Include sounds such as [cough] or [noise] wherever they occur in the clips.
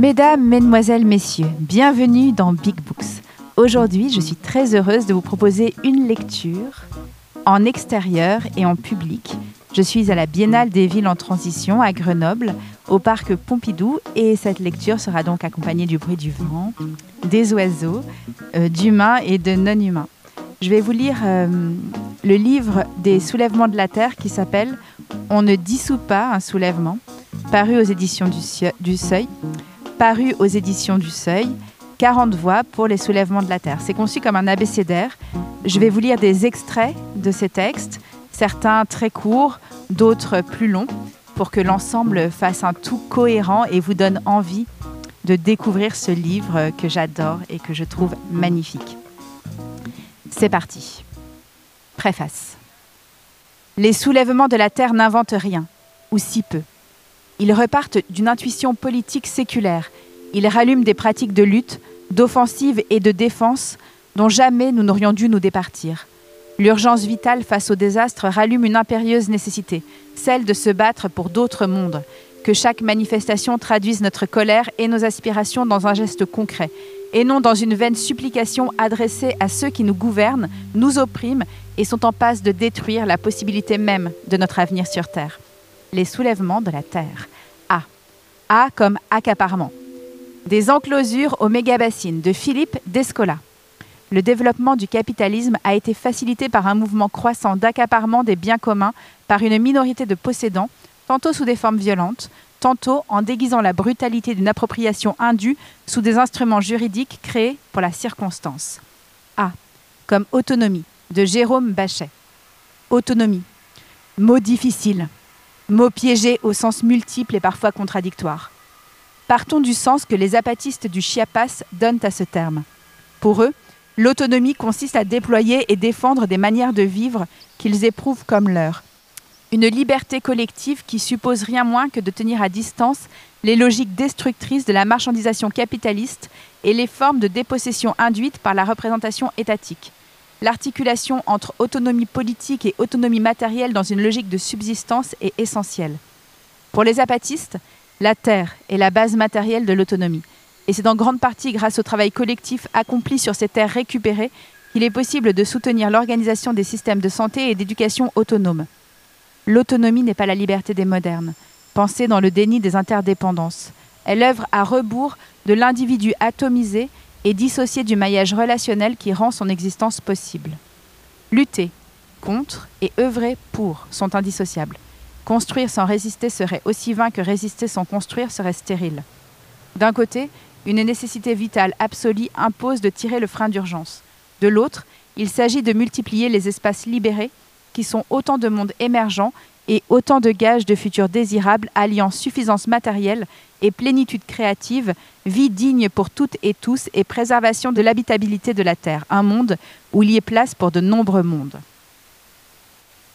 Mesdames, Mesdemoiselles, Messieurs, bienvenue dans Big Books. Aujourd'hui, je suis très heureuse de vous proposer une lecture en extérieur et en public. Je suis à la Biennale des villes en transition à Grenoble, au parc Pompidou, et cette lecture sera donc accompagnée du bruit du vent, des oiseaux, euh, d'humains et de non-humains. Je vais vous lire euh, le livre des soulèvements de la Terre qui s'appelle On ne dissout pas un soulèvement, paru aux éditions du, du Seuil, paru aux éditions du Seuil, 40 voix pour les soulèvements de la Terre. C'est conçu comme un abécédaire. Je vais vous lire des extraits de ces textes, certains très courts, d'autres plus longs, pour que l'ensemble fasse un tout cohérent et vous donne envie de découvrir ce livre que j'adore et que je trouve magnifique. C'est parti. Préface. Les soulèvements de la Terre n'inventent rien, ou si peu. Ils repartent d'une intuition politique séculaire. Ils rallument des pratiques de lutte, d'offensive et de défense dont jamais nous n'aurions dû nous départir. L'urgence vitale face au désastre rallume une impérieuse nécessité, celle de se battre pour d'autres mondes, que chaque manifestation traduise notre colère et nos aspirations dans un geste concret, et non dans une vaine supplication adressée à ceux qui nous gouvernent, nous oppriment et sont en passe de détruire la possibilité même de notre avenir sur Terre. Les soulèvements de la Terre. A. A comme accaparement. Des enclosures aux mégabassines de Philippe Descola le développement du capitalisme a été facilité par un mouvement croissant d'accaparement des biens communs par une minorité de possédants, tantôt sous des formes violentes, tantôt en déguisant la brutalité d'une appropriation indue sous des instruments juridiques créés pour la circonstance. A. Comme autonomie, de Jérôme Bachet. Autonomie. Mot difficile. Mot piégé au sens multiple et parfois contradictoire. Partons du sens que les apatistes du Chiapas donnent à ce terme. Pour eux, L'autonomie consiste à déployer et défendre des manières de vivre qu'ils éprouvent comme leurs. Une liberté collective qui suppose rien moins que de tenir à distance les logiques destructrices de la marchandisation capitaliste et les formes de dépossession induites par la représentation étatique. L'articulation entre autonomie politique et autonomie matérielle dans une logique de subsistance est essentielle. Pour les apatistes, la terre est la base matérielle de l'autonomie. Et c'est en grande partie grâce au travail collectif accompli sur ces terres récupérées qu'il est possible de soutenir l'organisation des systèmes de santé et d'éducation autonomes. L'autonomie n'est pas la liberté des modernes, pensée dans le déni des interdépendances. Elle œuvre à rebours de l'individu atomisé et dissocié du maillage relationnel qui rend son existence possible. Lutter contre et œuvrer pour sont indissociables. Construire sans résister serait aussi vain que résister sans construire serait stérile. D'un côté, une nécessité vitale absolue impose de tirer le frein d'urgence. De l'autre, il s'agit de multiplier les espaces libérés, qui sont autant de mondes émergents et autant de gages de futurs désirables alliant suffisance matérielle et plénitude créative, vie digne pour toutes et tous et préservation de l'habitabilité de la Terre, un monde où il y ait place pour de nombreux mondes.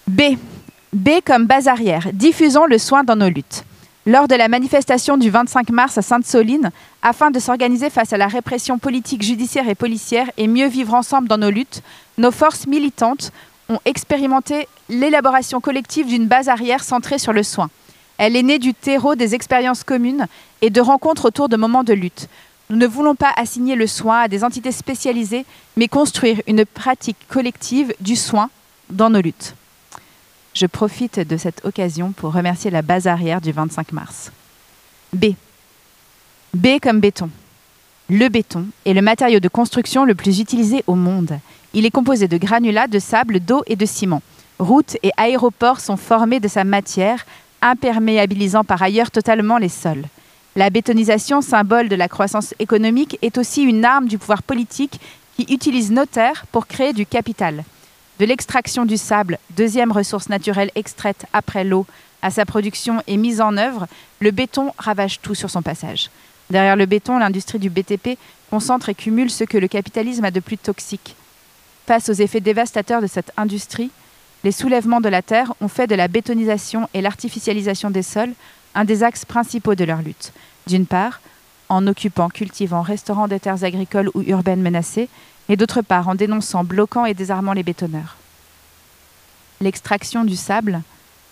B. B comme base arrière. Diffusons le soin dans nos luttes lors de la manifestation du 25 mars à Sainte-Soline, afin de s'organiser face à la répression politique, judiciaire et policière et mieux vivre ensemble dans nos luttes, nos forces militantes ont expérimenté l'élaboration collective d'une base arrière centrée sur le soin. Elle est née du terreau des expériences communes et de rencontres autour de moments de lutte. Nous ne voulons pas assigner le soin à des entités spécialisées, mais construire une pratique collective du soin dans nos luttes. Je profite de cette occasion pour remercier la base arrière du 25 mars. B. B comme béton. Le béton est le matériau de construction le plus utilisé au monde. Il est composé de granulats, de sable, d'eau et de ciment. Routes et aéroports sont formés de sa matière, imperméabilisant par ailleurs totalement les sols. La bétonisation, symbole de la croissance économique, est aussi une arme du pouvoir politique qui utilise nos terres pour créer du capital. De l'extraction du sable, deuxième ressource naturelle extraite après l'eau, à sa production et mise en œuvre, le béton ravage tout sur son passage. Derrière le béton, l'industrie du BTP concentre et cumule ce que le capitalisme a de plus toxique. Face aux effets dévastateurs de cette industrie, les soulèvements de la terre ont fait de la bétonisation et l'artificialisation des sols un des axes principaux de leur lutte. D'une part, en occupant, cultivant, restaurant des terres agricoles ou urbaines menacées, et d'autre part en dénonçant, bloquant et désarmant les bétonneurs. L'extraction du sable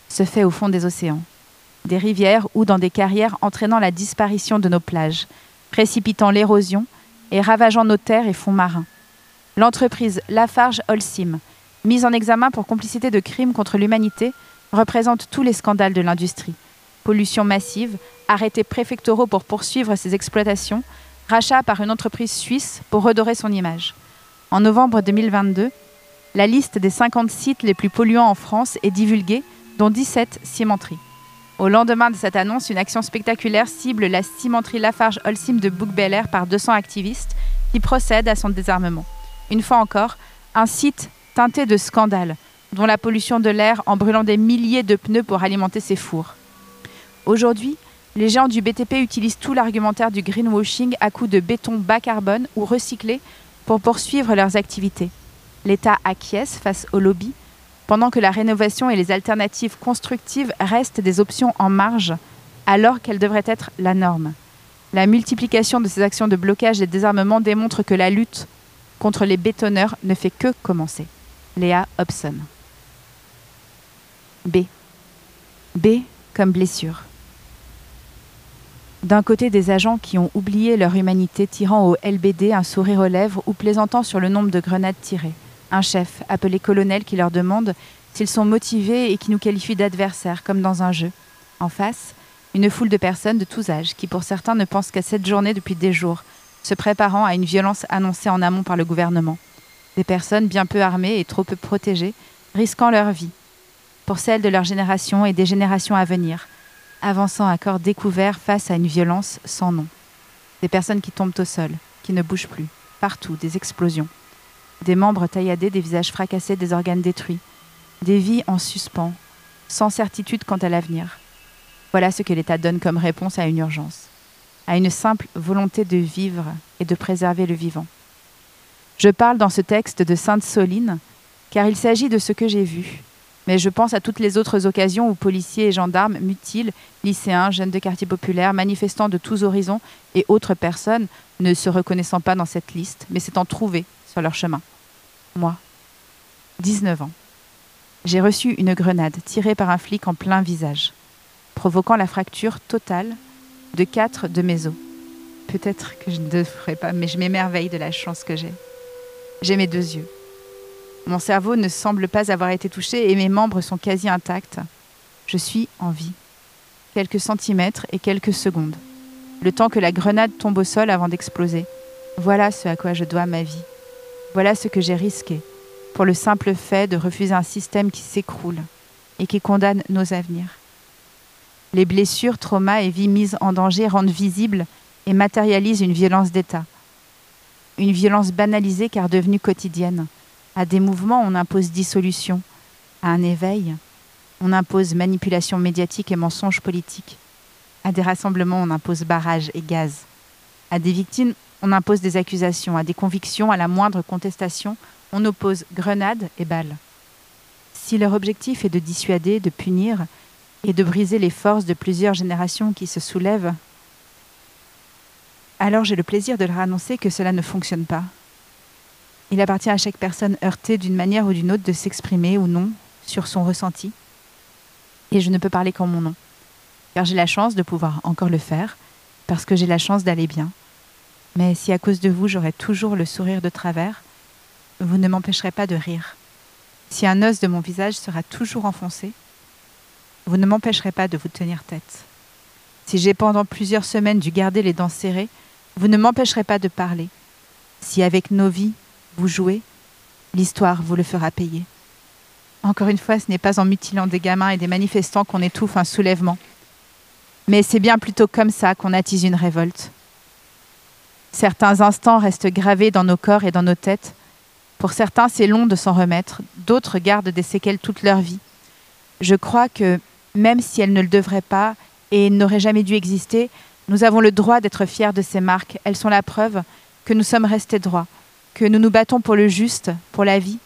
se fait au fond des océans. des rivières ou dans des carrières entraînant la disparition de nos plages, précipitant l'érosion et ravageant nos terres et fonds marins. L'entreprise Lafarge Holcim, mise en examen pour complicité de crimes contre l'humanité, représente tous les scandales de l'industrie. Pollution massive, arrêtés préfectoraux pour poursuivre ses exploitations, rachat par une entreprise suisse pour redorer son image. En novembre 2022, la liste des 50 sites les plus polluants en France est divulguée, dont 17 cimenteries. Au lendemain de cette annonce, une action spectaculaire cible la cimenterie Lafarge Holcim de bouc bel par 200 activistes qui procèdent à son désarmement. Une fois encore, un site teinté de scandales, dont la pollution de l'air en brûlant des milliers de pneus pour alimenter ses fours. Aujourd'hui, les géants du BTP utilisent tout l'argumentaire du greenwashing à coups de béton bas carbone ou recyclé pour poursuivre leurs activités. L'État acquiesce face au lobby, pendant que la rénovation et les alternatives constructives restent des options en marge, alors qu'elles devraient être la norme. La multiplication de ces actions de blocage et de désarmement démontre que la lutte contre les bétonneurs ne fait que commencer. Léa Hobson. B. B comme blessure. D'un côté, des agents qui ont oublié leur humanité tirant au LBD un sourire aux lèvres ou plaisantant sur le nombre de grenades tirées. Un chef, appelé colonel, qui leur demande s'ils sont motivés et qui nous qualifie d'adversaires, comme dans un jeu. En face, une foule de personnes de tous âges qui, pour certains, ne pensent qu'à cette journée depuis des jours, se préparant à une violence annoncée en amont par le gouvernement. Des personnes bien peu armées et trop peu protégées, risquant leur vie, pour celle de leur génération et des générations à venir, avançant à corps découvert face à une violence sans nom. Des personnes qui tombent au sol, qui ne bougent plus, partout, des explosions. Des membres tailladés, des visages fracassés, des organes détruits. Des vies en suspens, sans certitude quant à l'avenir. Voilà ce que l'État donne comme réponse à une urgence à une simple volonté de vivre et de préserver le vivant. Je parle dans ce texte de Sainte Soline, car il s'agit de ce que j'ai vu, mais je pense à toutes les autres occasions où policiers et gendarmes mutilent lycéens, jeunes de quartiers populaires, manifestants de tous horizons et autres personnes ne se reconnaissant pas dans cette liste, mais s'étant trouvés sur leur chemin. Moi, 19 ans, j'ai reçu une grenade tirée par un flic en plein visage, provoquant la fracture totale de quatre de mes os. Peut-être que je ne devrais pas, mais je m'émerveille de la chance que j'ai. J'ai mes deux yeux. Mon cerveau ne semble pas avoir été touché et mes membres sont quasi intacts. Je suis en vie. Quelques centimètres et quelques secondes. Le temps que la grenade tombe au sol avant d'exploser. Voilà ce à quoi je dois ma vie. Voilà ce que j'ai risqué pour le simple fait de refuser un système qui s'écroule et qui condamne nos avenirs. Les blessures, traumas et vies mises en danger rendent visibles et matérialisent une violence d'État. Une violence banalisée car devenue quotidienne. À des mouvements, on impose dissolution. À un éveil, on impose manipulation médiatique et mensonge politique. À des rassemblements, on impose barrage et gaz. À des victimes, on impose des accusations. À des convictions, à la moindre contestation, on oppose grenades et balles. Si leur objectif est de dissuader, de punir, et de briser les forces de plusieurs générations qui se soulèvent, alors j'ai le plaisir de leur annoncer que cela ne fonctionne pas. Il appartient à chaque personne heurtée d'une manière ou d'une autre de s'exprimer ou non sur son ressenti. Et je ne peux parler qu'en mon nom, car j'ai la chance de pouvoir encore le faire, parce que j'ai la chance d'aller bien. Mais si à cause de vous j'aurai toujours le sourire de travers, vous ne m'empêcherez pas de rire. Si un os de mon visage sera toujours enfoncé, vous ne m'empêcherez pas de vous tenir tête. Si j'ai pendant plusieurs semaines dû garder les dents serrées, vous ne m'empêcherez pas de parler. Si avec nos vies, vous jouez, l'histoire vous le fera payer. Encore une fois, ce n'est pas en mutilant des gamins et des manifestants qu'on étouffe un soulèvement. Mais c'est bien plutôt comme ça qu'on attise une révolte. Certains instants restent gravés dans nos corps et dans nos têtes. Pour certains, c'est long de s'en remettre, d'autres gardent des séquelles toute leur vie. Je crois que même si elles ne le devraient pas et n'auraient jamais dû exister, nous avons le droit d'être fiers de ces marques. Elles sont la preuve que nous sommes restés droits, que nous nous battons pour le juste, pour la vie.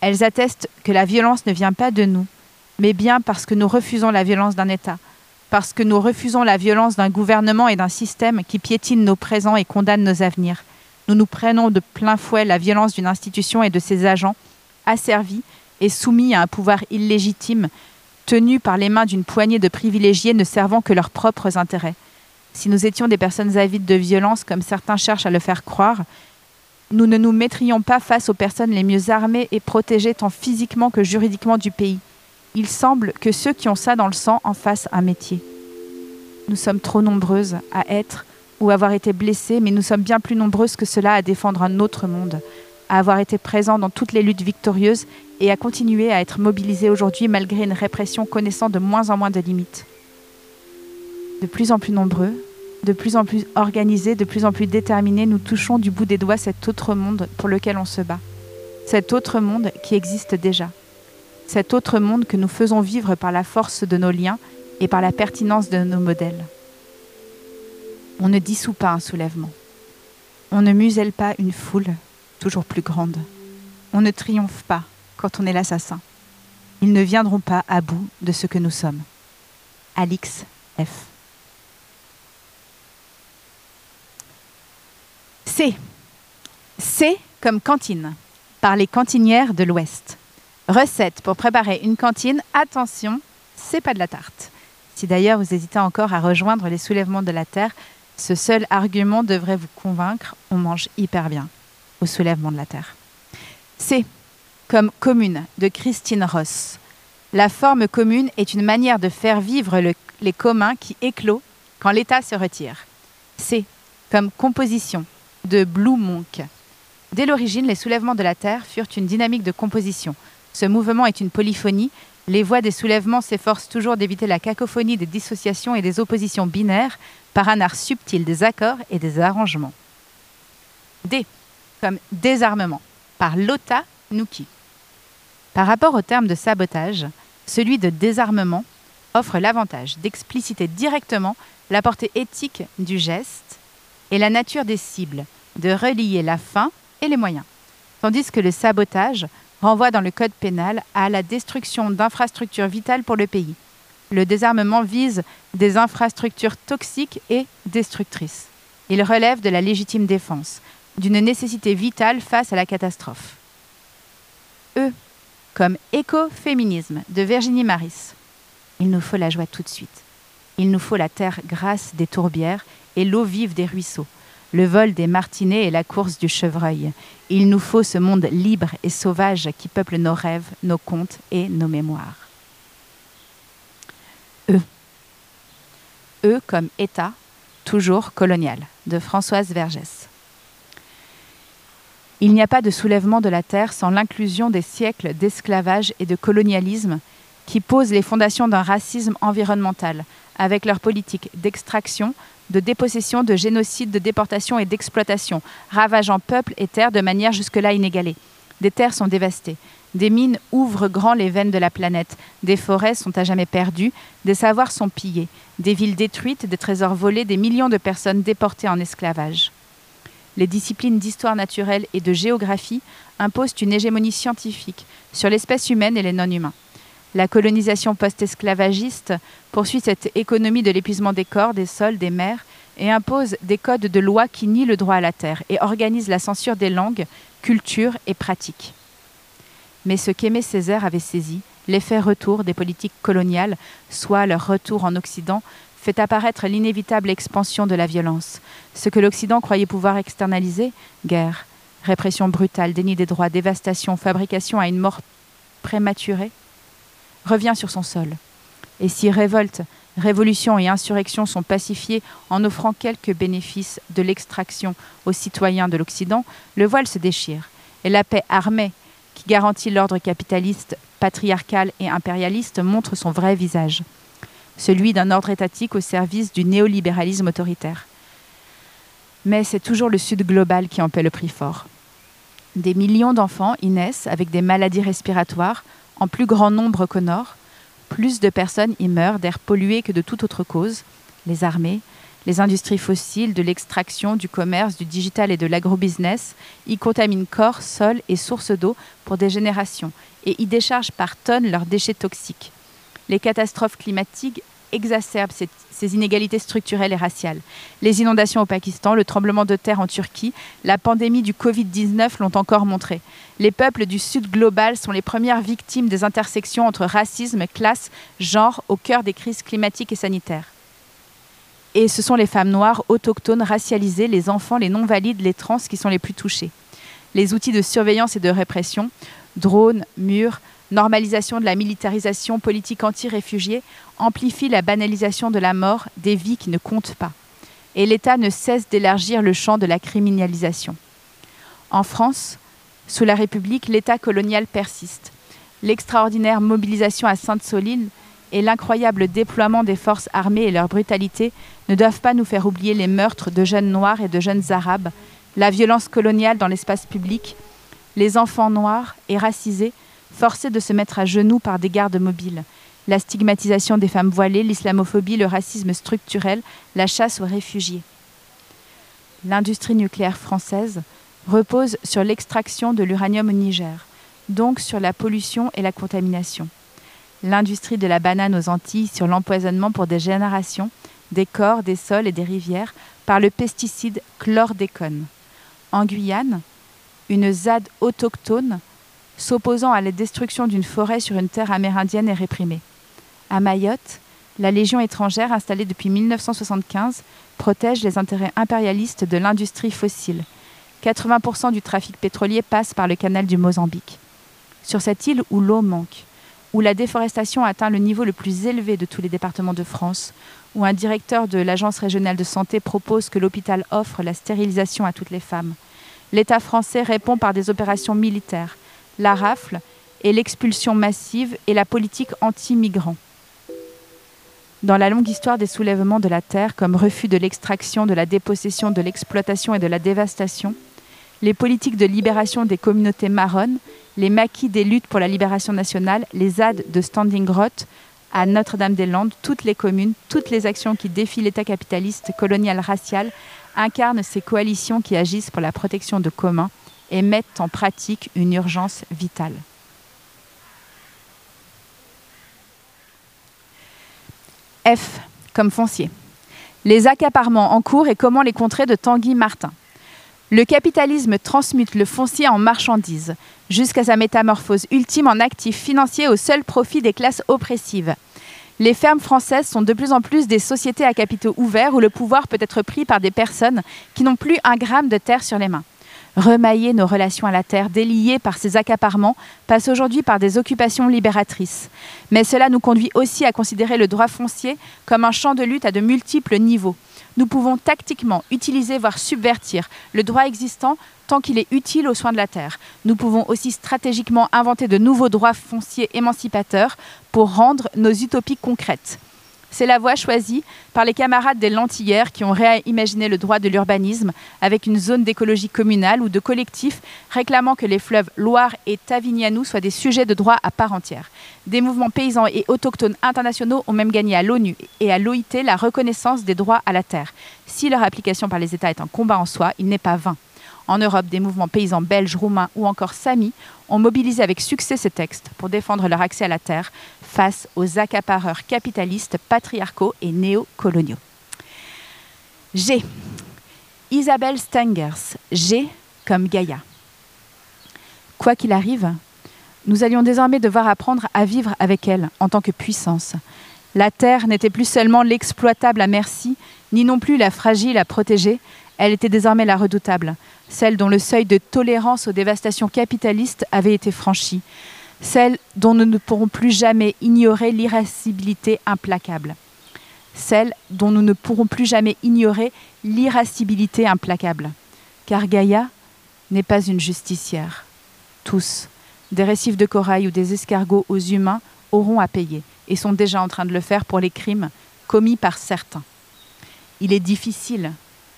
Elles attestent que la violence ne vient pas de nous, mais bien parce que nous refusons la violence d'un État, parce que nous refusons la violence d'un gouvernement et d'un système qui piétine nos présents et condamne nos avenirs. Nous nous prenons de plein fouet la violence d'une institution et de ses agents, asservis et soumis à un pouvoir illégitime tenus par les mains d'une poignée de privilégiés ne servant que leurs propres intérêts. Si nous étions des personnes avides de violence, comme certains cherchent à le faire croire, nous ne nous mettrions pas face aux personnes les mieux armées et protégées tant physiquement que juridiquement du pays. Il semble que ceux qui ont ça dans le sang en fassent un métier. Nous sommes trop nombreuses à être ou avoir été blessées, mais nous sommes bien plus nombreuses que cela à défendre un autre monde, à avoir été présents dans toutes les luttes victorieuses et à continuer à être mobilisées aujourd'hui malgré une répression connaissant de moins en moins de limites. De plus en plus nombreux, de plus en plus organisés, de plus en plus déterminés, nous touchons du bout des doigts cet autre monde pour lequel on se bat. Cet autre monde qui existe déjà. Cet autre monde que nous faisons vivre par la force de nos liens et par la pertinence de nos modèles. On ne dissout pas un soulèvement. On ne muselle pas une foule toujours plus grande. On ne triomphe pas quand on est l'assassin. Ils ne viendront pas à bout de ce que nous sommes. Alix F. C. C comme cantine, par les cantinières de l'Ouest. Recette pour préparer une cantine. Attention, c'est pas de la tarte. Si d'ailleurs vous hésitez encore à rejoindre les soulèvements de la Terre, ce seul argument devrait vous convaincre, on mange hyper bien au soulèvement de la Terre. C comme commune de Christine Ross. La forme commune est une manière de faire vivre les communs qui éclot quand l'État se retire. C comme composition de Blue Monk. Dès l'origine, les soulèvements de la Terre furent une dynamique de composition. Ce mouvement est une polyphonie. Les voix des soulèvements s'efforcent toujours d'éviter la cacophonie des dissociations et des oppositions binaires par un art subtil des accords et des arrangements. D, comme désarmement, par Lota Nuki. Par rapport au terme de sabotage, celui de désarmement offre l'avantage d'expliciter directement la portée éthique du geste et la nature des cibles, de relier la fin et les moyens. Tandis que le sabotage renvoie dans le code pénal à la destruction d'infrastructures vitales pour le pays. Le désarmement vise des infrastructures toxiques et destructrices. Il relève de la légitime défense, d'une nécessité vitale face à la catastrophe. E, comme écoféminisme de Virginie Maris. Il nous faut la joie tout de suite. Il nous faut la terre grasse des tourbières et l'eau vive des ruisseaux, le vol des martinets et la course du chevreuil. Il nous faut ce monde libre et sauvage qui peuple nos rêves, nos contes et nos mémoires. E. E comme État, toujours colonial, de Françoise Vergès. Il n'y a pas de soulèvement de la terre sans l'inclusion des siècles d'esclavage et de colonialisme qui posent les fondations d'un racisme environnemental, avec leur politique d'extraction, de dépossession, de génocide, de déportation et d'exploitation, ravageant peuples et terres de manière jusque-là inégalée. Des terres sont dévastées, des mines ouvrent grand les veines de la planète, des forêts sont à jamais perdues, des savoirs sont pillés, des villes détruites, des trésors volés, des millions de personnes déportées en esclavage. Les disciplines d'histoire naturelle et de géographie imposent une hégémonie scientifique sur l'espèce humaine et les non-humains. La colonisation post-esclavagiste poursuit cette économie de l'épuisement des corps, des sols, des mers et impose des codes de loi qui nient le droit à la terre et organise la censure des langues, cultures et pratiques. Mais ce qu'Aimé Césaire avait saisi, l'effet retour des politiques coloniales, soit leur retour en Occident, fait apparaître l'inévitable expansion de la violence. Ce que l'Occident croyait pouvoir externaliser, guerre, répression brutale, déni des droits, dévastation, fabrication à une mort prématurée, revient sur son sol. Et si révolte, révolution et insurrection sont pacifiées en offrant quelques bénéfices de l'extraction aux citoyens de l'Occident, le voile se déchire. Et la paix armée, qui garantit l'ordre capitaliste, patriarcal et impérialiste, montre son vrai visage, celui d'un ordre étatique au service du néolibéralisme autoritaire. Mais c'est toujours le Sud global qui en paie le prix fort. Des millions d'enfants y naissent avec des maladies respiratoires, en plus grand nombre qu'au nord, plus de personnes y meurent d'air pollué que de toute autre cause. Les armées, les industries fossiles, de l'extraction, du commerce, du digital et de l'agrobusiness y contaminent corps, sol et sources d'eau pour des générations et y déchargent par tonnes leurs déchets toxiques. Les catastrophes climatiques exacerbe ces inégalités structurelles et raciales. Les inondations au Pakistan, le tremblement de terre en Turquie, la pandémie du Covid-19 l'ont encore montré. Les peuples du Sud global sont les premières victimes des intersections entre racisme, classe, genre au cœur des crises climatiques et sanitaires. Et ce sont les femmes noires, autochtones, racialisées, les enfants, les non-valides, les trans qui sont les plus touchés. Les outils de surveillance et de répression, drones, murs, normalisation de la militarisation politique anti-réfugiés, amplifient la banalisation de la mort des vies qui ne comptent pas. Et l'État ne cesse d'élargir le champ de la criminalisation. En France, sous la République, l'État colonial persiste. L'extraordinaire mobilisation à Sainte-Soline et l'incroyable déploiement des forces armées et leur brutalité ne doivent pas nous faire oublier les meurtres de jeunes noirs et de jeunes arabes, la violence coloniale dans l'espace public, les enfants noirs et racisés forcés de se mettre à genoux par des gardes mobiles, la stigmatisation des femmes voilées, l'islamophobie, le racisme structurel, la chasse aux réfugiés. L'industrie nucléaire française repose sur l'extraction de l'uranium au Niger, donc sur la pollution et la contamination. L'industrie de la banane aux Antilles sur l'empoisonnement pour des générations des corps, des sols et des rivières par le pesticide chlordécone. En Guyane, une ZAD autochtone s'opposant à la destruction d'une forêt sur une terre amérindienne est réprimée. À Mayotte, la Légion étrangère installée depuis 1975 protège les intérêts impérialistes de l'industrie fossile. 80% du trafic pétrolier passe par le canal du Mozambique. Sur cette île où l'eau manque, où la déforestation atteint le niveau le plus élevé de tous les départements de France, où un directeur de l'Agence régionale de santé propose que l'hôpital offre la stérilisation à toutes les femmes, l'État français répond par des opérations militaires, la rafle et l'expulsion massive et la politique anti-migrants. Dans la longue histoire des soulèvements de la terre comme refus de l'extraction, de la dépossession, de l'exploitation et de la dévastation, les politiques de libération des communautés marronnes, les maquis des luttes pour la libération nationale, les ZAD de Standing Rock à Notre-Dame-des-Landes, toutes les communes, toutes les actions qui défient l'État capitaliste, colonial, racial, incarnent ces coalitions qui agissent pour la protection de communs et mettent en pratique une urgence vitale. F comme foncier. Les accaparements en cours et comment les contrer de Tanguy Martin. Le capitalisme transmute le foncier en marchandise, jusqu'à sa métamorphose ultime en actif financier au seul profit des classes oppressives. Les fermes françaises sont de plus en plus des sociétés à capitaux ouverts où le pouvoir peut être pris par des personnes qui n'ont plus un gramme de terre sur les mains. Remailler nos relations à la terre, déliées par ces accaparements, passe aujourd'hui par des occupations libératrices. Mais cela nous conduit aussi à considérer le droit foncier comme un champ de lutte à de multiples niveaux. Nous pouvons tactiquement utiliser, voire subvertir, le droit existant tant qu'il est utile aux soins de la terre. Nous pouvons aussi stratégiquement inventer de nouveaux droits fonciers émancipateurs pour rendre nos utopies concrètes. C'est la voie choisie par les camarades des Lentillères qui ont réimaginé le droit de l'urbanisme avec une zone d'écologie communale ou de collectif réclamant que les fleuves Loire et Tavignanou soient des sujets de droit à part entière. Des mouvements paysans et autochtones internationaux ont même gagné à l'ONU et à l'OIT la reconnaissance des droits à la terre. Si leur application par les États est un combat en soi, il n'est pas vain. En Europe, des mouvements paysans belges, roumains ou encore samis ont mobilisé avec succès ces textes pour défendre leur accès à la terre face aux accapareurs capitalistes, patriarcaux et néocoloniaux. G. Isabelle Stengers. G comme Gaïa. Quoi qu'il arrive, nous allions désormais devoir apprendre à vivre avec elle en tant que puissance. La terre n'était plus seulement l'exploitable à merci, ni non plus la fragile à protéger, elle était désormais la redoutable, celle dont le seuil de tolérance aux dévastations capitalistes avait été franchi, celle dont nous ne pourrons plus jamais ignorer l'irascibilité implacable, celle dont nous ne pourrons plus jamais ignorer l'irascibilité implacable. Car Gaïa n'est pas une justicière. Tous, des récifs de corail ou des escargots aux humains, auront à payer et sont déjà en train de le faire pour les crimes commis par certains. Il est difficile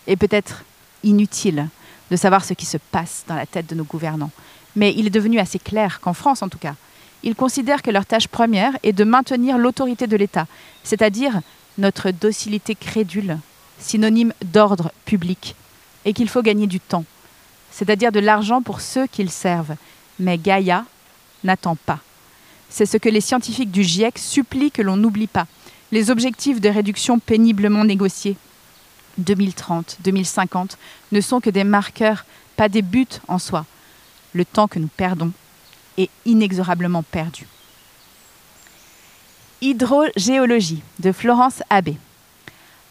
et peut-être inutile de savoir ce qui se passe dans la tête de nos gouvernants. Mais il est devenu assez clair qu'en France, en tout cas, ils considèrent que leur tâche première est de maintenir l'autorité de l'État, c'est-à-dire notre docilité crédule, synonyme d'ordre public, et qu'il faut gagner du temps, c'est-à-dire de l'argent pour ceux qu'ils servent. Mais Gaïa n'attend pas. C'est ce que les scientifiques du GIEC supplient que l'on n'oublie pas, Les objectifs de réduction péniblement négociés 2030, 2050 ne sont que des marqueurs, pas des buts en soi. Le temps que nous perdons est inexorablement perdu. Hydrogéologie de Florence Abbé.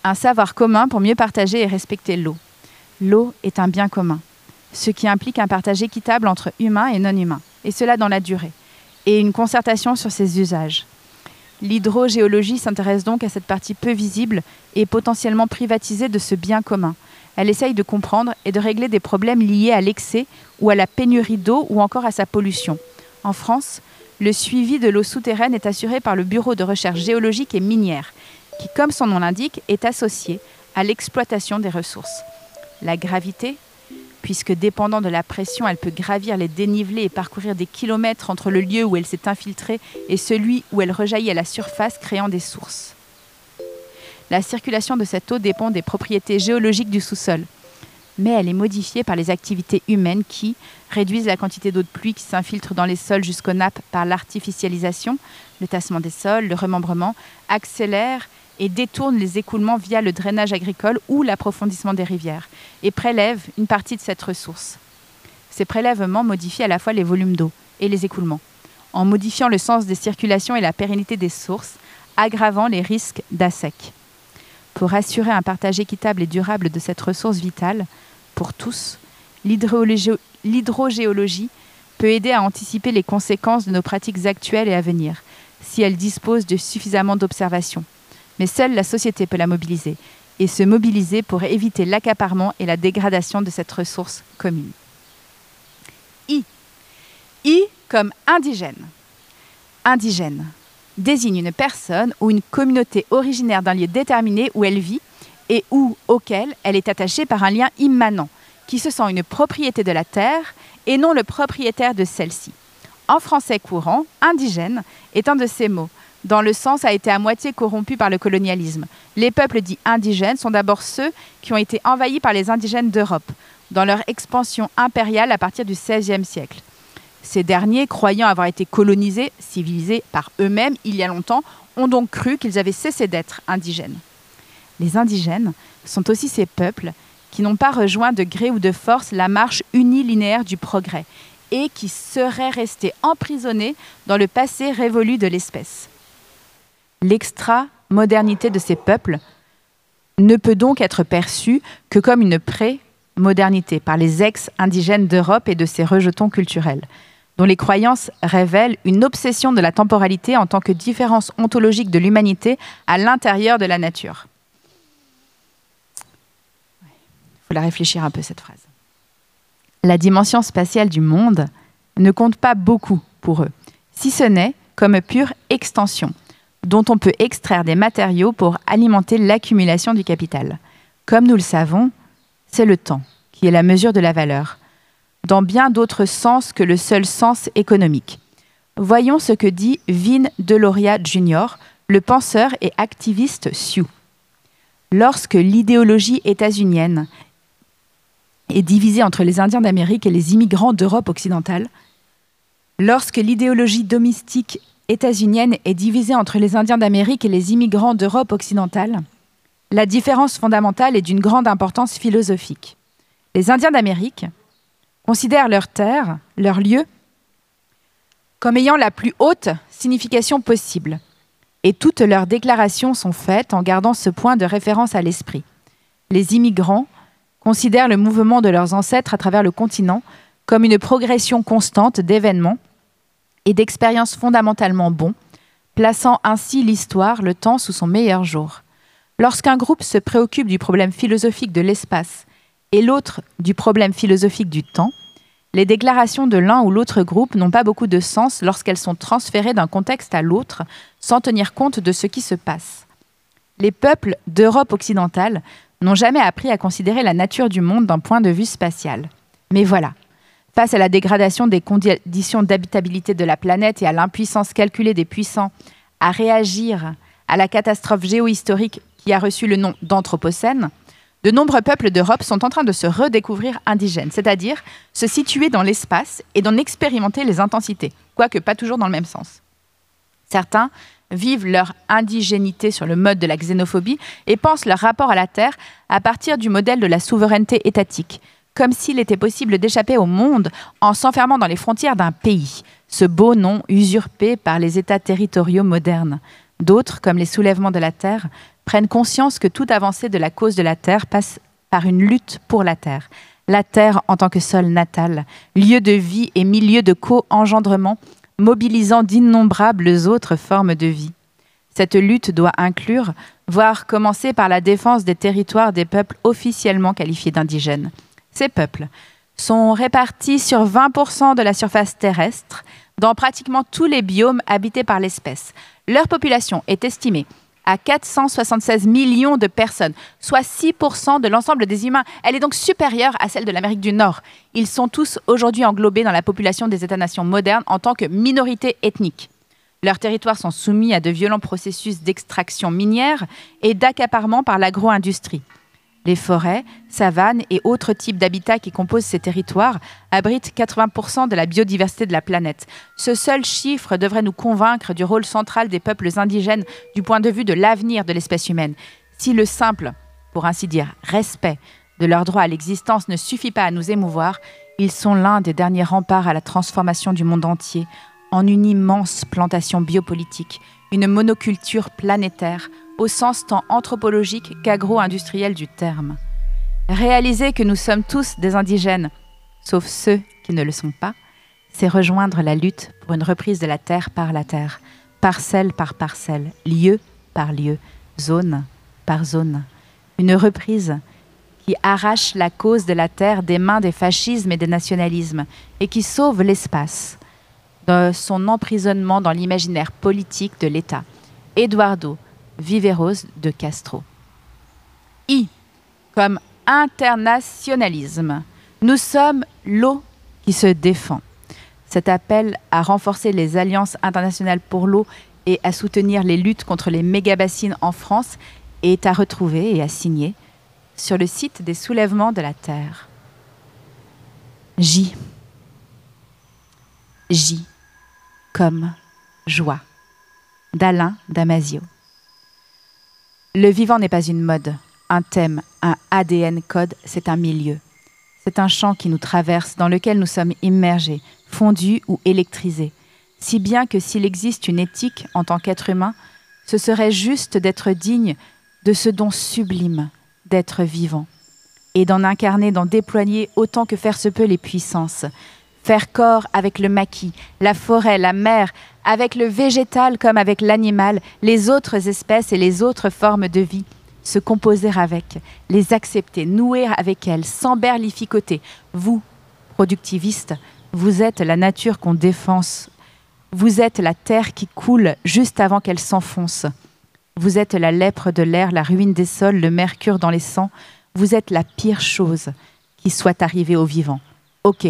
Un savoir commun pour mieux partager et respecter l'eau. L'eau est un bien commun, ce qui implique un partage équitable entre humains et non-humains, et cela dans la durée, et une concertation sur ses usages. L'hydrogéologie s'intéresse donc à cette partie peu visible et potentiellement privatisée de ce bien commun. Elle essaye de comprendre et de régler des problèmes liés à l'excès ou à la pénurie d'eau ou encore à sa pollution. En France, le suivi de l'eau souterraine est assuré par le Bureau de recherche géologique et minière, qui, comme son nom l'indique, est associé à l'exploitation des ressources. La gravité, puisque dépendant de la pression, elle peut gravir les dénivelés et parcourir des kilomètres entre le lieu où elle s'est infiltrée et celui où elle rejaillit à la surface, créant des sources. La circulation de cette eau dépend des propriétés géologiques du sous-sol, mais elle est modifiée par les activités humaines qui réduisent la quantité d'eau de pluie qui s'infiltre dans les sols jusqu'aux nappes par l'artificialisation, le tassement des sols, le remembrement, accélèrent et détourne les écoulements via le drainage agricole ou l'approfondissement des rivières et prélève une partie de cette ressource. Ces prélèvements modifient à la fois les volumes d'eau et les écoulements, en modifiant le sens des circulations et la pérennité des sources, aggravant les risques d'assec. Pour assurer un partage équitable et durable de cette ressource vitale, pour tous, l'hydrogéologie peut aider à anticiper les conséquences de nos pratiques actuelles et à venir, si elle dispose de suffisamment d'observations mais seule la société peut la mobiliser, et se mobiliser pour éviter l'accaparement et la dégradation de cette ressource commune. I. I comme indigène. Indigène désigne une personne ou une communauté originaire d'un lieu déterminé où elle vit et ou auquel elle est attachée par un lien immanent, qui se sent une propriété de la terre et non le propriétaire de celle-ci. En français courant, indigène est un de ces mots dans le sens a été à moitié corrompu par le colonialisme. Les peuples dits indigènes sont d'abord ceux qui ont été envahis par les indigènes d'Europe, dans leur expansion impériale à partir du XVIe siècle. Ces derniers, croyant avoir été colonisés, civilisés par eux-mêmes il y a longtemps, ont donc cru qu'ils avaient cessé d'être indigènes. Les indigènes sont aussi ces peuples qui n'ont pas rejoint de gré ou de force la marche unilinéaire du progrès et qui seraient restés emprisonnés dans le passé révolu de l'espèce. L'extra-modernité de ces peuples ne peut donc être perçue que comme une pré-modernité par les ex-indigènes d'Europe et de ses rejetons culturels, dont les croyances révèlent une obsession de la temporalité en tant que différence ontologique de l'humanité à l'intérieur de la nature. Il faut la réfléchir un peu, cette phrase. La dimension spatiale du monde ne compte pas beaucoup pour eux, si ce n'est comme pure extension dont on peut extraire des matériaux pour alimenter l'accumulation du capital. Comme nous le savons, c'est le temps qui est la mesure de la valeur, dans bien d'autres sens que le seul sens économique. Voyons ce que dit Vin Deloria Jr., le penseur et activiste Sioux. Lorsque l'idéologie états-unienne est divisée entre les Indiens d'Amérique et les immigrants d'Europe occidentale, lorsque l'idéologie domestique états-unienne est divisée entre les Indiens d'Amérique et les immigrants d'Europe occidentale, la différence fondamentale est d'une grande importance philosophique. Les Indiens d'Amérique considèrent leur terre, leur lieu, comme ayant la plus haute signification possible, et toutes leurs déclarations sont faites en gardant ce point de référence à l'esprit. Les immigrants considèrent le mouvement de leurs ancêtres à travers le continent comme une progression constante d'événements et d'expériences fondamentalement bons, plaçant ainsi l'histoire, le temps sous son meilleur jour. Lorsqu'un groupe se préoccupe du problème philosophique de l'espace et l'autre du problème philosophique du temps, les déclarations de l'un ou l'autre groupe n'ont pas beaucoup de sens lorsqu'elles sont transférées d'un contexte à l'autre sans tenir compte de ce qui se passe. Les peuples d'Europe occidentale n'ont jamais appris à considérer la nature du monde d'un point de vue spatial. Mais voilà, Face à la dégradation des conditions d'habitabilité de la planète et à l'impuissance calculée des puissants à réagir à la catastrophe géohistorique qui a reçu le nom d'Anthropocène, de nombreux peuples d'Europe sont en train de se redécouvrir indigènes, c'est-à-dire se situer dans l'espace et d'en expérimenter les intensités, quoique pas toujours dans le même sens. Certains vivent leur indigénité sur le mode de la xénophobie et pensent leur rapport à la Terre à partir du modèle de la souveraineté étatique, comme s'il était possible d'échapper au monde en s'enfermant dans les frontières d'un pays, ce beau nom usurpé par les États territoriaux modernes. D'autres, comme les soulèvements de la Terre, prennent conscience que toute avancée de la cause de la Terre passe par une lutte pour la Terre. La Terre en tant que sol natal, lieu de vie et milieu de co-engendrement, mobilisant d'innombrables autres formes de vie. Cette lutte doit inclure, voire commencer par la défense des territoires des peuples officiellement qualifiés d'indigènes. Ces peuples sont répartis sur 20% de la surface terrestre, dans pratiquement tous les biomes habités par l'espèce. Leur population est estimée à 476 millions de personnes, soit 6% de l'ensemble des humains. Elle est donc supérieure à celle de l'Amérique du Nord. Ils sont tous aujourd'hui englobés dans la population des États-nations modernes en tant que minorité ethnique. Leurs territoires sont soumis à de violents processus d'extraction minière et d'accaparement par l'agro-industrie. Les forêts, savanes et autres types d'habitats qui composent ces territoires abritent 80% de la biodiversité de la planète. Ce seul chiffre devrait nous convaincre du rôle central des peuples indigènes du point de vue de l'avenir de l'espèce humaine. Si le simple, pour ainsi dire, respect de leur droit à l'existence ne suffit pas à nous émouvoir, ils sont l'un des derniers remparts à la transformation du monde entier en une immense plantation biopolitique, une monoculture planétaire au sens tant anthropologique qu'agro-industriel du terme. Réaliser que nous sommes tous des indigènes, sauf ceux qui ne le sont pas, c'est rejoindre la lutte pour une reprise de la terre par la terre, parcelle par parcelle, lieu par lieu, zone par zone. Une reprise qui arrache la cause de la terre des mains des fascismes et des nationalismes et qui sauve l'espace de son emprisonnement dans l'imaginaire politique de l'État. Eduardo Viveros de Castro. I, comme internationalisme. Nous sommes l'eau qui se défend. Cet appel à renforcer les alliances internationales pour l'eau et à soutenir les luttes contre les mégabassines en France est à retrouver et à signer sur le site des soulèvements de la Terre. J. J comme joie d'Alain Damasio. Le vivant n'est pas une mode, un thème, un ADN code, c'est un milieu. C'est un champ qui nous traverse, dans lequel nous sommes immergés, fondus ou électrisés. Si bien que s'il existe une éthique en tant qu'être humain, ce serait juste d'être digne de ce don sublime d'être vivant, et d'en incarner, d'en déployer autant que faire se peut les puissances, faire corps avec le maquis, la forêt, la mer, avec le végétal comme avec l'animal, les autres espèces et les autres formes de vie, se composer avec, les accepter, nouer avec elles, sans berlificoter. Vous, productivistes, vous êtes la nature qu'on défense. Vous êtes la terre qui coule juste avant qu'elle s'enfonce. Vous êtes la lèpre de l'air, la ruine des sols, le mercure dans les sangs. Vous êtes la pire chose qui soit arrivée aux vivants. Ok,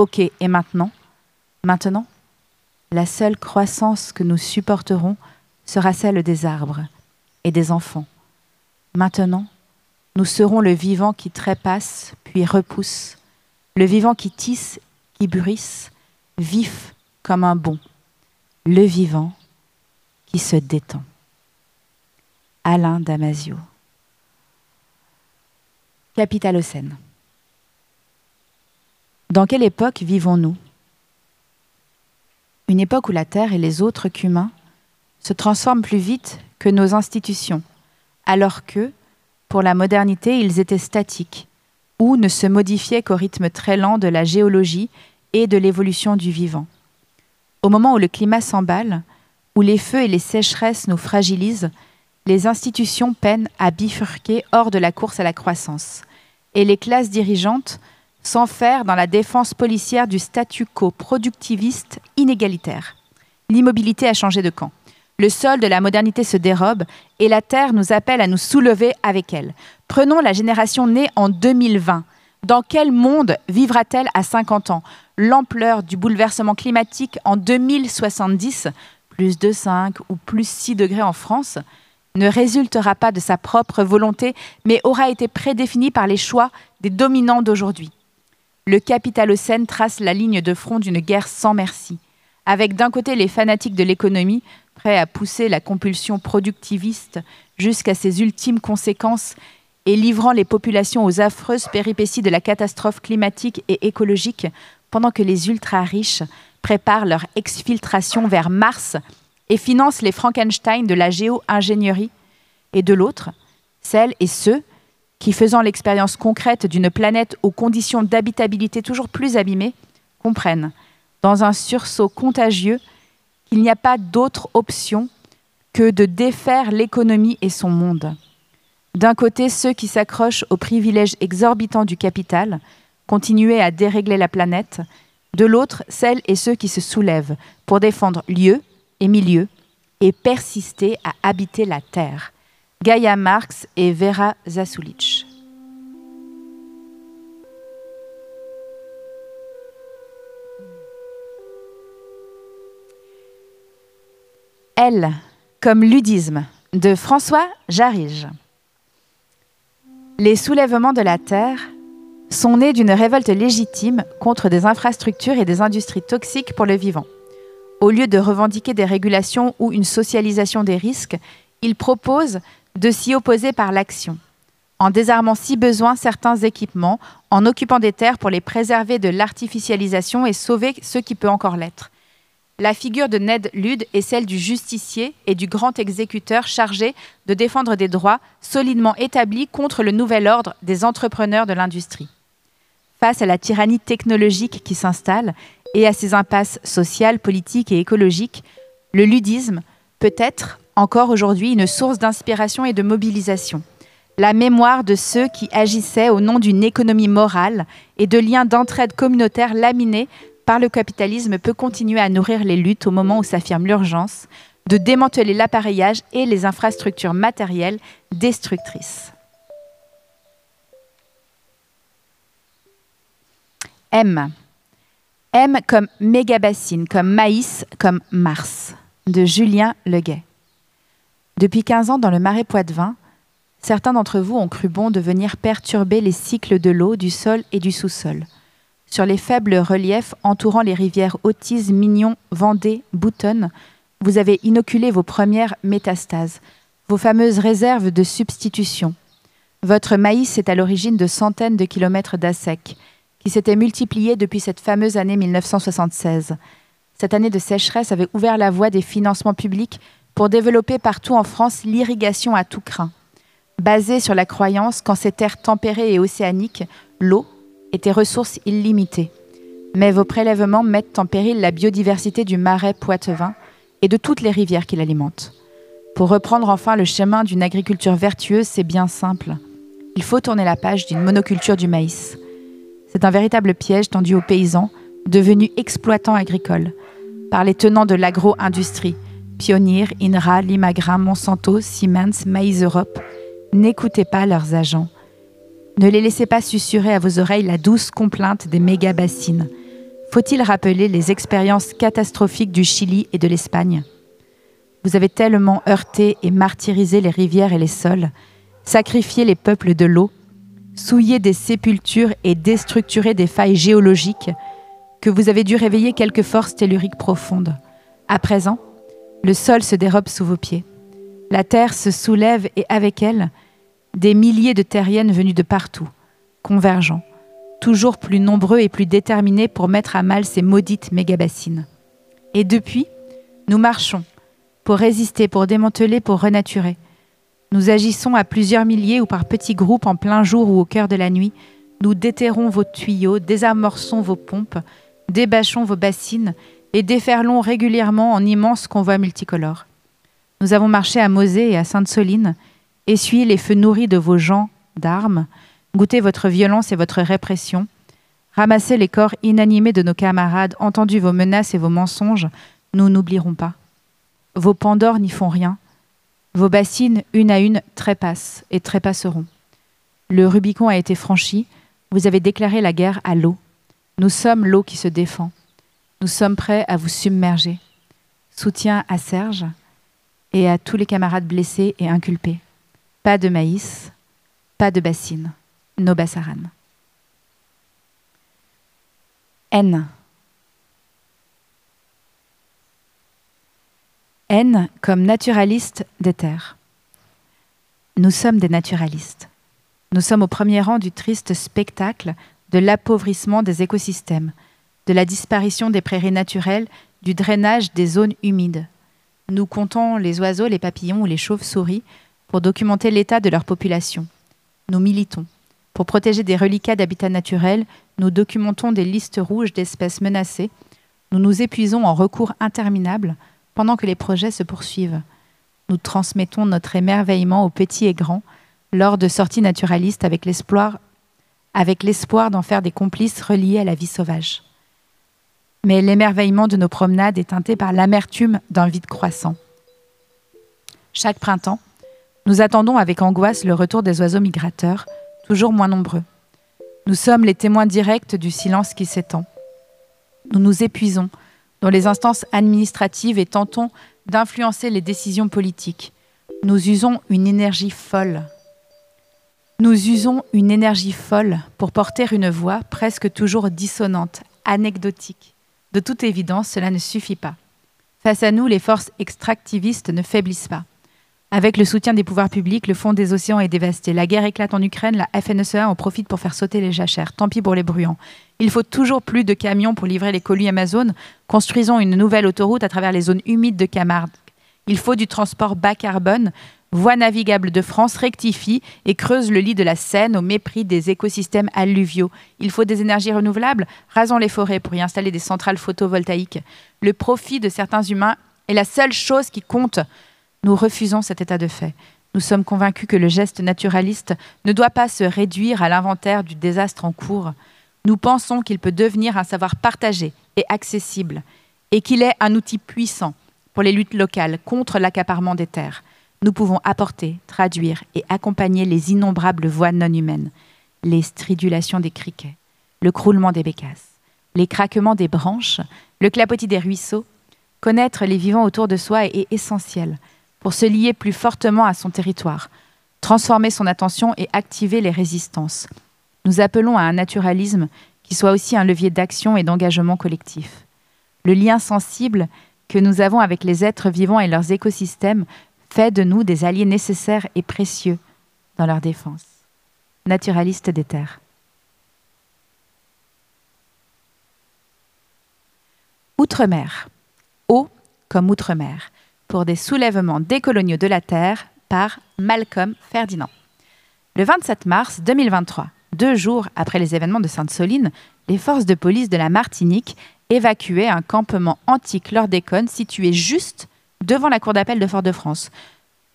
Ok, et maintenant? Maintenant, la seule croissance que nous supporterons sera celle des arbres et des enfants. Maintenant, nous serons le vivant qui trépasse puis repousse, le vivant qui tisse, qui bruisse, vif comme un bon, le vivant qui se détend. Alain Damasio. Capitalocène. Dans quelle époque vivons-nous? Une époque où la Terre et les autres qu'humains se transforment plus vite que nos institutions, alors que, pour la modernité, ils étaient statiques, ou ne se modifiaient qu'au rythme très lent de la géologie et de l'évolution du vivant. Au moment où le climat s'emballe, où les feux et les sécheresses nous fragilisent, les institutions peinent à bifurquer hors de la course à la croissance, et les classes dirigeantes s'enferre dans la défense policière du statu quo productiviste inégalitaire. L'immobilité a changé de camp. Le sol de la modernité se dérobe et la Terre nous appelle à nous soulever avec elle. Prenons la génération née en 2020. Dans quel monde vivra-t-elle à 50 ans? L'ampleur du bouleversement climatique en 2070, plus de 5 ou plus 6 degrés en France, ne résultera pas de sa propre volonté, mais aura été prédéfinie par les choix des dominants d'aujourd'hui le capitalocène trace la ligne de front d'une guerre sans merci, avec d'un côté les fanatiques de l'économie, prêt à pousser la compulsion productiviste jusqu'à ses ultimes conséquences et livrant les populations aux affreuses péripéties de la catastrophe climatique et écologique, pendant que les ultra-riches préparent leur exfiltration vers Mars et financent les Frankenstein de la géo-ingénierie, et de l'autre, celles et ceux qui, faisant l'expérience concrète d'une planète aux conditions d'habitabilité toujours plus abîmées, comprennent, dans un sursaut contagieux, qu'il n'y a pas d'autre option que de défaire l'économie et son monde. D'un côté, ceux qui s'accrochent aux privilèges exorbitants du capital, continuer à dérégler la planète, de l'autre, celles et ceux qui se soulèvent pour défendre lieu et milieu et persister à habiter la terre. Gaïa Marx et Vera Zasulich. Elle, comme ludisme, de François Jarige. Les soulèvements de la terre sont nés d'une révolte légitime contre des infrastructures et des industries toxiques pour le vivant. Au lieu de revendiquer des régulations ou une socialisation des risques, ils proposent de s'y opposer par l'action, en désarmant si besoin certains équipements, en occupant des terres pour les préserver de l'artificialisation et sauver ce qui peut encore l'être. La figure de Ned Ludd est celle du justicier et du grand exécuteur chargé de défendre des droits solidement établis contre le nouvel ordre des entrepreneurs de l'industrie. Face à la tyrannie technologique qui s'installe et à ses impasses sociales, politiques et écologiques, le ludisme peut être encore aujourd'hui une source d'inspiration et de mobilisation. La mémoire de ceux qui agissaient au nom d'une économie morale et de liens d'entraide communautaire laminés par le capitalisme peut continuer à nourrir les luttes au moment où s'affirme l'urgence de démanteler l'appareillage et les infrastructures matérielles destructrices. M. M comme mégabassine, comme maïs, comme Mars, de Julien Leguet. Depuis 15 ans, dans le marais Poitevin, certains d'entre vous ont cru bon de venir perturber les cycles de l'eau, du sol et du sous-sol sur les faibles reliefs entourant les rivières Autise, Mignon, Vendée, Boutonne, vous avez inoculé vos premières métastases, vos fameuses réserves de substitution. Votre maïs est à l'origine de centaines de kilomètres d'assec, qui s'étaient multipliés depuis cette fameuse année 1976. Cette année de sécheresse avait ouvert la voie des financements publics pour développer partout en France l'irrigation à tout crin. Basée sur la croyance qu'en ces terres tempérées et océaniques, l'eau, étaient ressources illimitées. Mais vos prélèvements mettent en péril la biodiversité du marais poitevin et de toutes les rivières qui l'alimentent. Pour reprendre enfin le chemin d'une agriculture vertueuse, c'est bien simple. Il faut tourner la page d'une monoculture du maïs. C'est un véritable piège tendu aux paysans, devenus exploitants agricoles, par les tenants de l'agro-industrie, Pionnier, INRA, Limagrain, Monsanto, Siemens, Maïs Europe. N'écoutez pas leurs agents. Ne les laissez pas susurrer à vos oreilles la douce complainte des méga-bassines. Faut-il rappeler les expériences catastrophiques du Chili et de l'Espagne? Vous avez tellement heurté et martyrisé les rivières et les sols, sacrifié les peuples de l'eau, souillé des sépultures et déstructuré des failles géologiques, que vous avez dû réveiller quelques forces telluriques profondes. À présent, le sol se dérobe sous vos pieds. La terre se soulève et avec elle, des milliers de terriennes venues de partout, convergeant, toujours plus nombreux et plus déterminés pour mettre à mal ces maudites mégabassines. Et depuis, nous marchons, pour résister, pour démanteler, pour renaturer. Nous agissons à plusieurs milliers ou par petits groupes en plein jour ou au cœur de la nuit. Nous déterrons vos tuyaux, désamorçons vos pompes, débâchons vos bassines et déferlons régulièrement en immenses convois multicolores. Nous avons marché à Mosée et à Sainte-Soline, Essuyez les feux nourris de vos gens d'armes, goûtez votre violence et votre répression, ramassez les corps inanimés de nos camarades, entendu vos menaces et vos mensonges, nous n'oublierons pas. Vos pandores n'y font rien, vos bassines, une à une, trépassent et trépasseront. Le Rubicon a été franchi, vous avez déclaré la guerre à l'eau. Nous sommes l'eau qui se défend. Nous sommes prêts à vous submerger. Soutien à Serge et à tous les camarades blessés et inculpés. Pas de maïs, pas de bassine, no bassaran. N. N comme naturaliste des terres. Nous sommes des naturalistes. Nous sommes au premier rang du triste spectacle de l'appauvrissement des écosystèmes, de la disparition des prairies naturelles, du drainage des zones humides. Nous comptons les oiseaux, les papillons ou les chauves-souris pour documenter l'état de leur population. Nous militons. Pour protéger des reliquats d'habitats naturels, nous documentons des listes rouges d'espèces menacées. Nous nous épuisons en recours interminables pendant que les projets se poursuivent. Nous transmettons notre émerveillement aux petits et grands lors de sorties naturalistes avec l'espoir avec l'espoir d'en faire des complices reliés à la vie sauvage. Mais l'émerveillement de nos promenades est teinté par l'amertume d'un vide croissant. Chaque printemps, nous attendons avec angoisse le retour des oiseaux migrateurs, toujours moins nombreux. Nous sommes les témoins directs du silence qui s'étend. Nous nous épuisons dans les instances administratives et tentons d'influencer les décisions politiques. Nous usons une énergie folle. Nous usons une énergie folle pour porter une voix presque toujours dissonante, anecdotique. De toute évidence, cela ne suffit pas. Face à nous, les forces extractivistes ne faiblissent pas. Avec le soutien des pouvoirs publics, le fond des océans est dévasté. La guerre éclate en Ukraine, la FNSEA en profite pour faire sauter les jachères. Tant pis pour les bruyants. Il faut toujours plus de camions pour livrer les colis Amazon. Construisons une nouvelle autoroute à travers les zones humides de Camargue. Il faut du transport bas carbone. Voie navigable de France rectifie et creuse le lit de la Seine au mépris des écosystèmes alluviaux. Il faut des énergies renouvelables. Rasons les forêts pour y installer des centrales photovoltaïques. Le profit de certains humains est la seule chose qui compte. Nous refusons cet état de fait. Nous sommes convaincus que le geste naturaliste ne doit pas se réduire à l'inventaire du désastre en cours. Nous pensons qu'il peut devenir un savoir partagé et accessible, et qu'il est un outil puissant pour les luttes locales contre l'accaparement des terres. Nous pouvons apporter, traduire et accompagner les innombrables voix non humaines, les stridulations des criquets, le croulement des bécasses, les craquements des branches, le clapotis des ruisseaux. Connaître les vivants autour de soi est essentiel pour se lier plus fortement à son territoire, transformer son attention et activer les résistances. Nous appelons à un naturalisme qui soit aussi un levier d'action et d'engagement collectif. Le lien sensible que nous avons avec les êtres vivants et leurs écosystèmes fait de nous des alliés nécessaires et précieux dans leur défense. Naturaliste des terres. Outre-mer. Eau comme outre-mer pour des soulèvements décoloniaux de la Terre par Malcolm Ferdinand. Le 27 mars 2023, deux jours après les événements de Sainte-Soline, les forces de police de la Martinique évacuaient un campement anti-chlordécone situé juste devant la cour d'appel de Fort-de-France.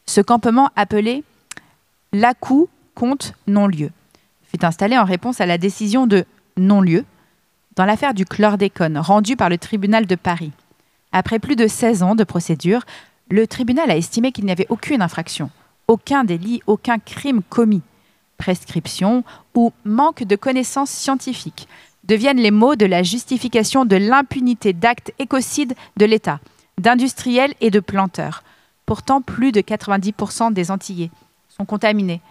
Ce campement appelé l'ACOU compte non-lieu fut installé en réponse à la décision de non-lieu dans l'affaire du chlordécone rendue par le tribunal de Paris. Après plus de 16 ans de procédure, le tribunal a estimé qu'il n'y avait aucune infraction, aucun délit, aucun crime commis. Prescription ou manque de connaissances scientifiques deviennent les mots de la justification de l'impunité d'actes écocides de l'État, d'industriels et de planteurs. Pourtant, plus de 90% des Antillais sont contaminés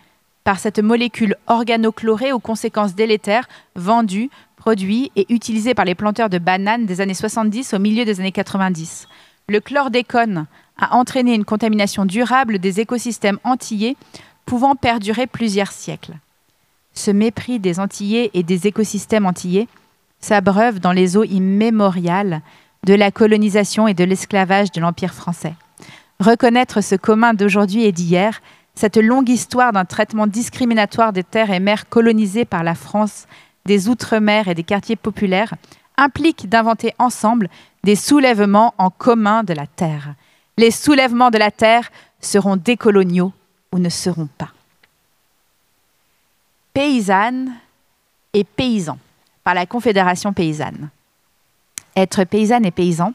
par cette molécule organochlorée aux conséquences délétères, vendue, produite et utilisée par les planteurs de bananes des années 70 au milieu des années 90. Le chlordécone a entraîné une contamination durable des écosystèmes antillais pouvant perdurer plusieurs siècles. Ce mépris des Antillais et des écosystèmes antillais s'abreuve dans les eaux immémoriales de la colonisation et de l'esclavage de l'Empire français. Reconnaître ce commun d'aujourd'hui et d'hier cette longue histoire d'un traitement discriminatoire des terres et mers colonisées par la France, des outre-mer et des quartiers populaires implique d'inventer ensemble des soulèvements en commun de la terre. Les soulèvements de la terre seront décoloniaux ou ne seront pas. Paysanne et paysans par la Confédération paysanne. Être paysanne et paysan,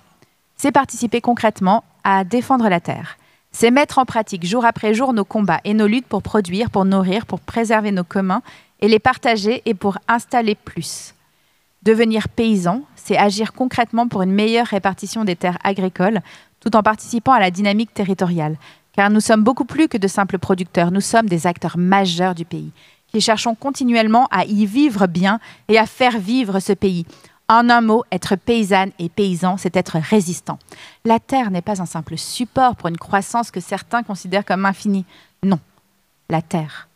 c'est participer concrètement à défendre la terre, c'est mettre en pratique jour après jour nos combats et nos luttes pour produire, pour nourrir, pour préserver nos communs et les partager et pour installer plus. Devenir paysan, c'est agir concrètement pour une meilleure répartition des terres agricoles tout en participant à la dynamique territoriale. Car nous sommes beaucoup plus que de simples producteurs, nous sommes des acteurs majeurs du pays, qui cherchons continuellement à y vivre bien et à faire vivre ce pays, En un mot, être paysanne et paysan, c'est être résistant. La terre n'est pas un simple support pour une croissance que certains considèrent comme infinie. Non, la terre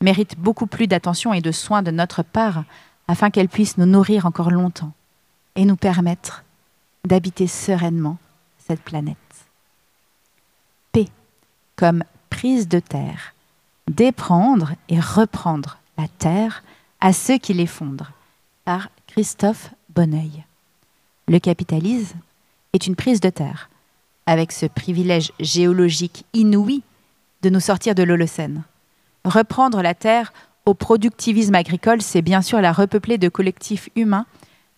mérite beaucoup plus d'attention et de soins de notre part afin qu'elle puisse nous nourrir encore longtemps et nous permettre d'habiter sereinement cette planète. P comme prise de terre, déprendre et reprendre la terre à ceux qui l'effondrent, par Christophe Bonneuil. Le capitalisme est une prise de terre, avec ce privilège géologique inouï de nous sortir de l'Holocène. Reprendre la terre au productivisme agricole, c'est bien sûr la repeupler de collectifs humains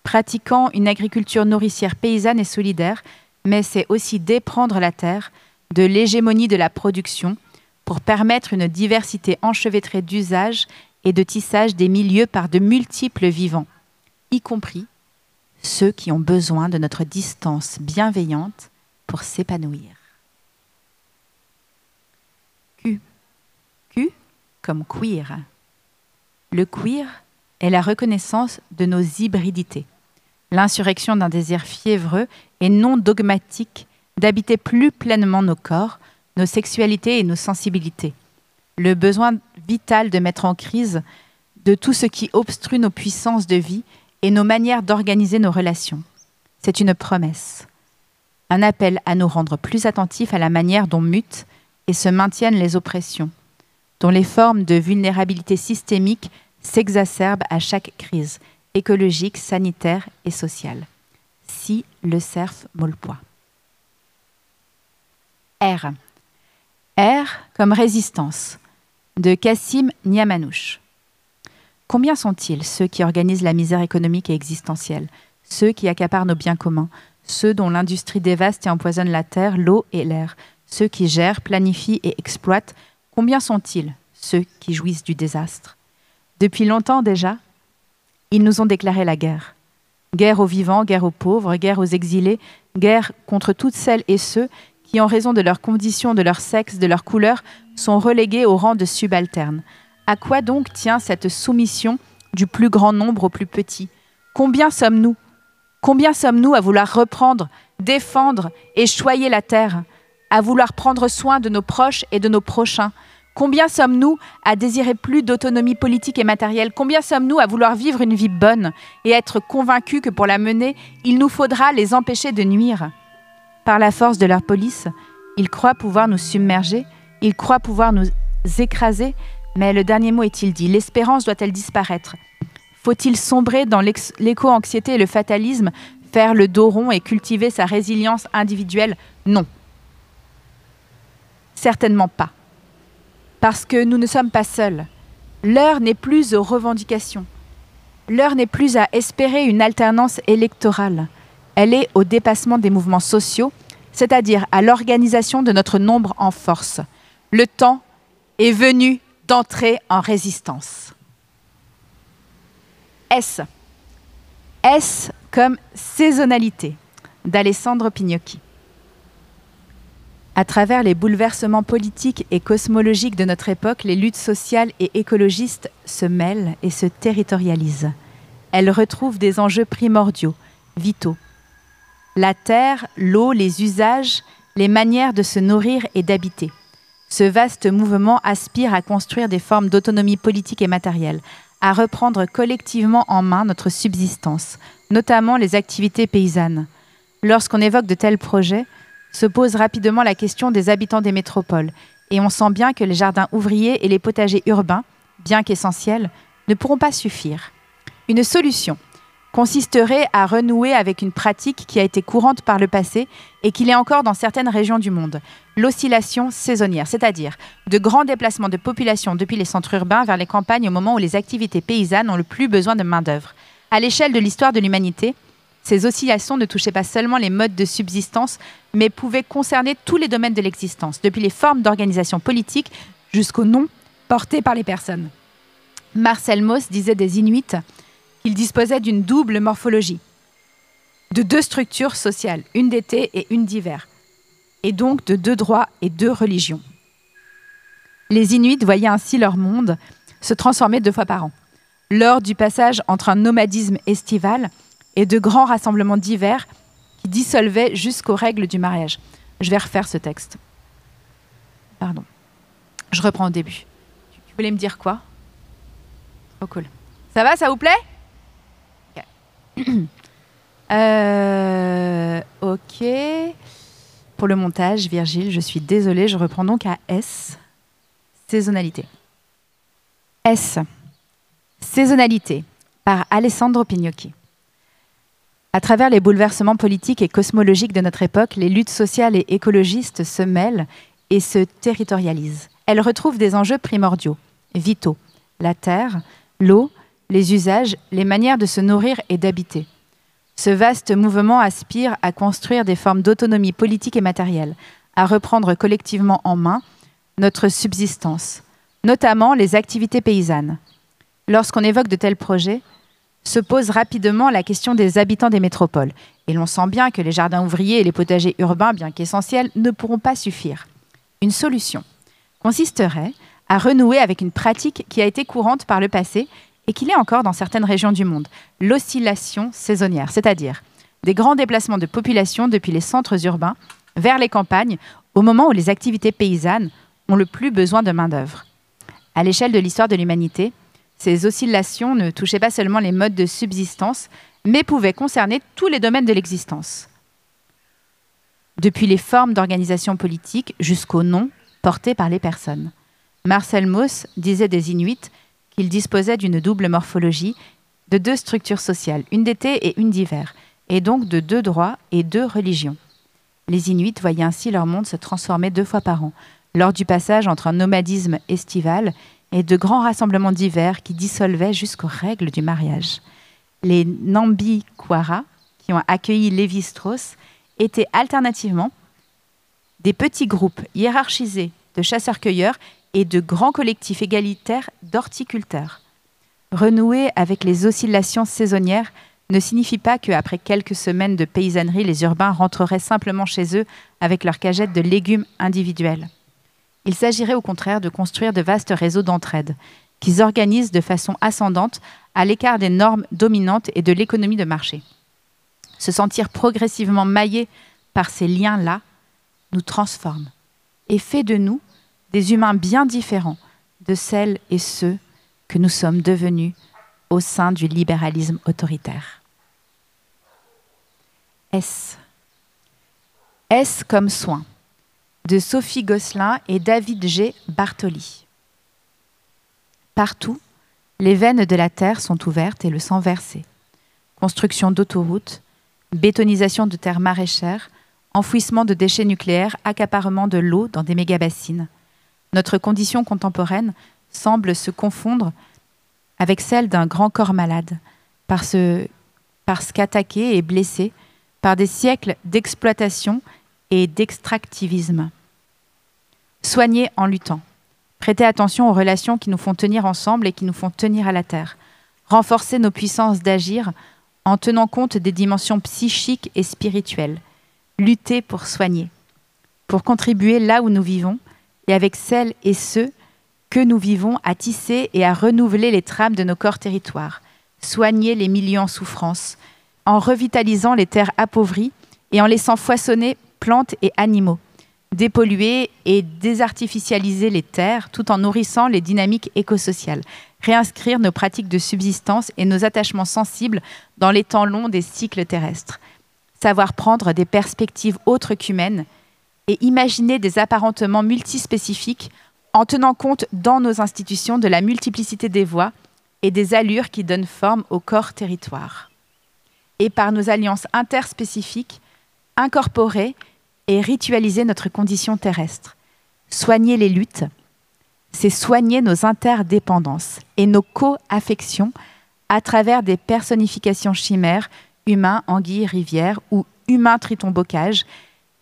pratiquant une agriculture nourricière paysanne et solidaire, mais c'est aussi déprendre la terre de l'hégémonie de la production pour permettre une diversité enchevêtrée d'usages et de tissage des milieux par de multiples vivants, y compris ceux qui ont besoin de notre distance bienveillante pour s'épanouir. Q. Q comme queer. Le queer est la reconnaissance de nos hybridités, l'insurrection d'un désir fiévreux et non dogmatique d'habiter plus pleinement nos corps, nos sexualités et nos sensibilités. Le besoin vital de mettre en crise de tout ce qui obstrue nos puissances de vie et nos manières d'organiser nos relations. C'est une promesse, un appel à nous rendre plus attentifs à la manière dont mutent et se maintiennent les oppressions, dont les formes de vulnérabilité systémique s'exacerbent à chaque crise écologique, sanitaire et sociale. Si le cerf Molpois. R. R comme résistance de Kassim Niamanouche. Combien sont-ils ceux qui organisent la misère économique et existentielle, ceux qui accaparent nos biens communs, ceux dont l'industrie dévaste et empoisonne la terre, l'eau et l'air, ceux qui gèrent, planifient et exploitent. Combien sont-ils ceux qui jouissent du désastre? Depuis longtemps déjà, ils nous ont déclaré la guerre. Guerre aux vivants, guerre aux pauvres, guerre aux exilés, guerre contre toutes celles et ceux qui, en raison de leurs conditions, de leur sexe, de leur couleur, sont relégués au rang de subalternes. À quoi donc tient cette soumission du plus grand nombre au plus petit? Combien sommes-nous? Combien sommes-nous à vouloir reprendre, défendre et choyer la terre, à vouloir prendre soin de nos proches et de nos prochains? Combien sommes-nous à désirer plus d'autonomie politique et matérielle? Combien sommes-nous à vouloir vivre une vie bonne et être convaincus que pour la mener, il nous faudra les empêcher de nuire? Par la force de leur police, ils croient pouvoir nous submerger, ils croient pouvoir nous écraser, mais le dernier mot est-il dit L'espérance doit-elle disparaître? Faut-il sombrer dans l'éco-anxiété et le fatalisme, faire le dos rond et cultiver sa résilience individuelle? Non. Certainement pas. Parce que nous ne sommes pas seuls. L'heure n'est plus aux revendications. L'heure n'est plus à espérer une alternance électorale. Elle est au dépassement des mouvements sociaux, c'est-à-dire à, l'organisation de notre nombre en force. Le temps est venu d'entrer en résistance. S. S comme saisonnalité d'Alessandro Pignocchi. À travers les bouleversements politiques et cosmologiques de notre époque, les luttes sociales et écologistes se mêlent et se territorialisent. Elles retrouvent des enjeux primordiaux, vitaux. La terre, l'eau, les usages, les manières de se nourrir et d'habiter. Ce vaste mouvement aspire à construire des formes d'autonomie politique et matérielle, à reprendre collectivement en main notre subsistance, notamment les activités paysannes. Lorsqu'on évoque de tels projets, se pose rapidement la question des habitants des métropoles, et on sent bien que les jardins ouvriers et les potagers urbains, bien qu'essentiels, ne pourront pas suffire. Une solution consisterait à renouer avec une pratique qui a été courante par le passé et qui l'est encore dans certaines régions du monde, l'oscillation saisonnière, c'est-à-dire de grands déplacements de population depuis les centres urbains vers les campagnes au moment où les activités paysannes ont le plus besoin de main-d'œuvre. À l'échelle de l'histoire de l'humanité, ces oscillations ne touchaient pas seulement les modes de subsistance, mais pouvaient concerner tous les domaines de l'existence, depuis les formes d'organisation politique jusqu'aux noms portés par les personnes. Marcel Mauss disait des Inuits il disposait d'une double morphologie, de deux structures sociales, une d'été et une d'hiver, et donc de deux droits et deux religions. Les Inuits voyaient ainsi leur monde se transformer deux fois par an. Lors du passage entre un nomadisme estival, et de grands rassemblements divers qui dissolvaient jusqu'aux règles du mariage. Je vais refaire ce texte. Pardon. Je reprends au début. Tu voulais me dire quoi? Oh cool. Ça va, ça vous plaît? [coughs] Euh, ok. Pour le montage, Virgile, je suis désolée, je reprends donc à S. Saisonnalité. S. Saisonnalité par Alessandro Pignocchi. À travers les bouleversements politiques et cosmologiques de notre époque, les luttes sociales et écologistes se mêlent et se territorialisent. Elles retrouvent des enjeux primordiaux, vitaux, la terre, l'eau, les usages, les manières de se nourrir et d'habiter. Ce vaste mouvement aspire à construire des formes d'autonomie politique et matérielle, à reprendre collectivement en main notre subsistance, notamment les activités paysannes. Lorsqu'on évoque de tels projets, se pose rapidement la question des habitants des métropoles. Et l'on sent bien que les jardins ouvriers et les potagers urbains, bien qu'essentiels, ne pourront pas suffire. Une solution consisterait à renouer avec une pratique qui a été courante par le passé et qu'il est encore dans certaines régions du monde, l'oscillation saisonnière, c'est-à-dire des grands déplacements de population depuis les centres urbains vers les campagnes au moment où les activités paysannes ont le plus besoin de main-d'œuvre. À l'échelle de l'histoire de l'humanité, ces oscillations ne touchaient pas seulement les modes de subsistance, mais pouvaient concerner tous les domaines de l'existence. Depuis les formes d'organisation politique jusqu'aux noms portés par les personnes. Marcel Mauss disait des Inuits qu'ils disposaient d'une double morphologie, de deux structures sociales, une d'été et une d'hiver, et donc de deux droits et deux religions. Les Inuits voyaient ainsi leur monde se transformer deux fois par an, lors du passage entre un nomadisme estival et de grands rassemblements d'hiver qui dissolvaient jusqu'aux règles du mariage. Les Nambi Kwara, qui ont accueilli Lévi-Strauss, étaient alternativement des petits groupes hiérarchisés de chasseurs-cueilleurs et de grands collectifs égalitaires d'horticulteurs. Renouer avec les oscillations saisonnières ne signifie pas qu'après quelques semaines de paysannerie, les urbains rentreraient simplement chez eux avec leurs cagettes de légumes individuels. Il s'agirait au contraire de construire de vastes réseaux d'entraide qui s'organisent de façon ascendante à l'écart des normes dominantes et de l'économie de marché. Se sentir progressivement maillé par ces liens-là nous transforme et fait de nous des humains bien différents de celles et ceux que nous sommes devenus au sein du libéralisme autoritaire. S. S comme soin de Sophie Gosselin et David G. Bartoli. Partout, les veines de la terre sont ouvertes et le sang versé. Construction d'autoroutes, bétonisation de terres maraîchères, enfouissement de déchets nucléaires, accaparement de l'eau dans des mégabassines notre condition contemporaine semble se confondre avec celle d'un grand corps malade, parce, qu'attaqué et blessé par des siècles d'exploitation et d'extractivisme. Soigner en luttant. Prêter attention aux relations qui nous font tenir ensemble et qui nous font tenir à la terre. Renforcer nos puissances d'agir en tenant compte des dimensions psychiques et spirituelles. Lutter pour soigner. Pour contribuer là où nous vivons et avec celles et ceux que nous vivons à tisser et à renouveler les trames de nos corps territoires, soigner les millions en souffrance, en revitalisant les terres appauvries et en laissant foisonner plantes et animaux, dépolluer et désartificialiser les terres tout en nourrissant les dynamiques écosociales, réinscrire nos pratiques de subsistance et nos attachements sensibles dans les temps longs des cycles terrestres, savoir prendre des perspectives autres qu'humaines et imaginer des apparentements multispécifiques en tenant compte dans nos institutions de la multiplicité des voies et des allures qui donnent forme au corps territoire. Et par nos alliances interspécifiques, incorporer et ritualiser notre condition terrestre. Soigner les luttes, c'est soigner nos interdépendances et nos co-affections à travers des personnifications chimères, humains, anguilles, rivières ou humains triton bocage,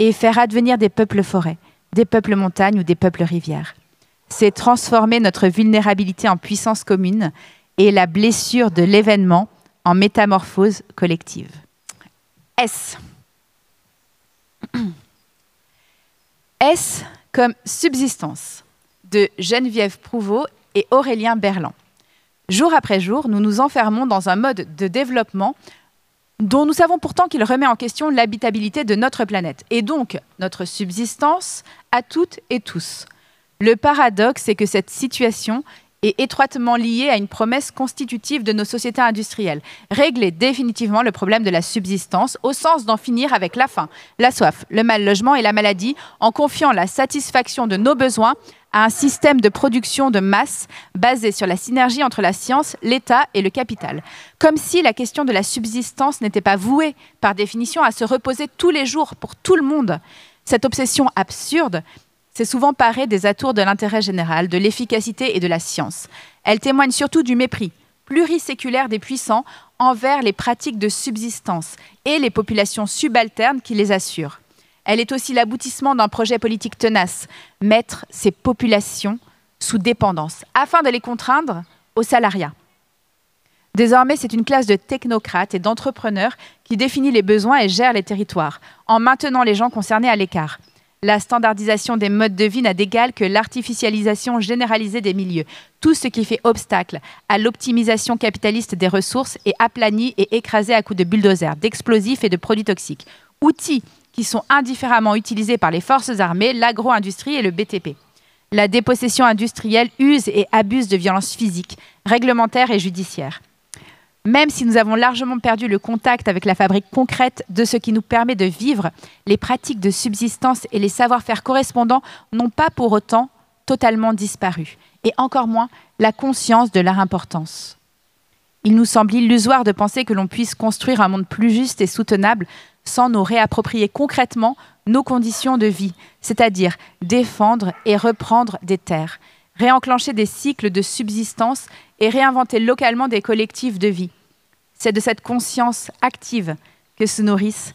et faire advenir des peuples forêts, des peuples montagnes ou des peuples rivières. C'est transformer notre vulnérabilité en puissance commune et la blessure de l'événement en métamorphose collective. S. S comme subsistance de Geneviève Prouveau et Aurélien Berland. Jour après jour, nous nous enfermons dans un mode de développement dont nous savons pourtant qu'il remet en question l'habitabilité de notre planète, et donc notre subsistance à toutes et tous. Le paradoxe, c'est que cette situation est étroitement liée à une promesse constitutive de nos sociétés industrielles. Régler définitivement le problème de la subsistance au sens d'en finir avec la faim, la soif, le mal logement et la maladie en confiant la satisfaction de nos besoins à un système de production de masse basé sur la synergie entre la science, l'État et le capital. Comme si la question de la subsistance n'était pas vouée, par définition, à se reposer tous les jours pour tout le monde. Cette obsession absurde c'est souvent paré des atours de l'intérêt général, de l'efficacité et de la science. Elle témoigne surtout du mépris pluriséculaire des puissants envers les pratiques de subsistance et les populations subalternes qui les assurent. Elle est aussi l'aboutissement d'un projet politique tenace, mettre ces populations sous dépendance, afin de les contraindre au salariat. Désormais, c'est une classe de technocrates et d'entrepreneurs qui définit les besoins et gère les territoires, en maintenant les gens concernés à l'écart. La standardisation des modes de vie n'a d'égal que l'artificialisation généralisée des milieux. Tout ce qui fait obstacle à l'optimisation capitaliste des ressources est aplani et écrasé à coups de bulldozers, d'explosifs et de produits toxiques. Outils qui sont indifféremment utilisés par les forces armées, l'agro-industrie et le BTP. La dépossession industrielle use et abuse de violences physiques, réglementaires et judiciaires. Même si nous avons largement perdu le contact avec la fabrique concrète de ce qui nous permet de vivre, les pratiques de subsistance et les savoir-faire correspondants n'ont pas pour autant totalement disparu, et encore moins la conscience de leur importance. Il nous semble illusoire de penser que l'on puisse construire un monde plus juste et soutenable sans nous réapproprier concrètement nos conditions de vie, c'est-à-dire défendre et reprendre des terres, réenclencher des cycles de subsistance et réinventer localement des collectifs de vie. C'est de cette conscience active que se nourrissent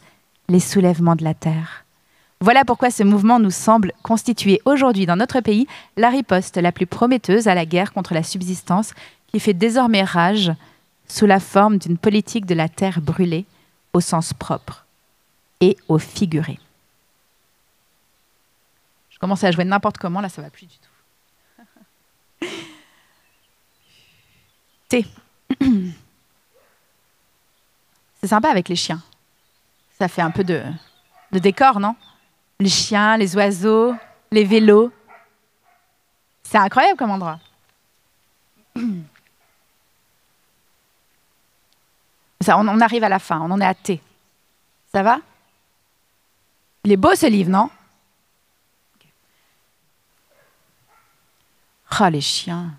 les soulèvements de la terre. Voilà pourquoi ce mouvement nous semble constituer aujourd'hui dans notre pays la riposte la plus prometteuse à la guerre contre la subsistance qui fait désormais rage sous la forme d'une politique de la terre brûlée au sens propre et au figuré. Je commence à jouer n'importe comment, là ça va plus du tout. [laughs] T. [clears throat] C'est sympa avec les chiens. Ça fait un peu de, décor, non? Les chiens, les oiseaux, les vélos. C'est incroyable comme endroit. [clears throat] Ça, on, arrive à la fin, on en est à T. Ça va? Il est beau ce livre, non Ah, les chiens.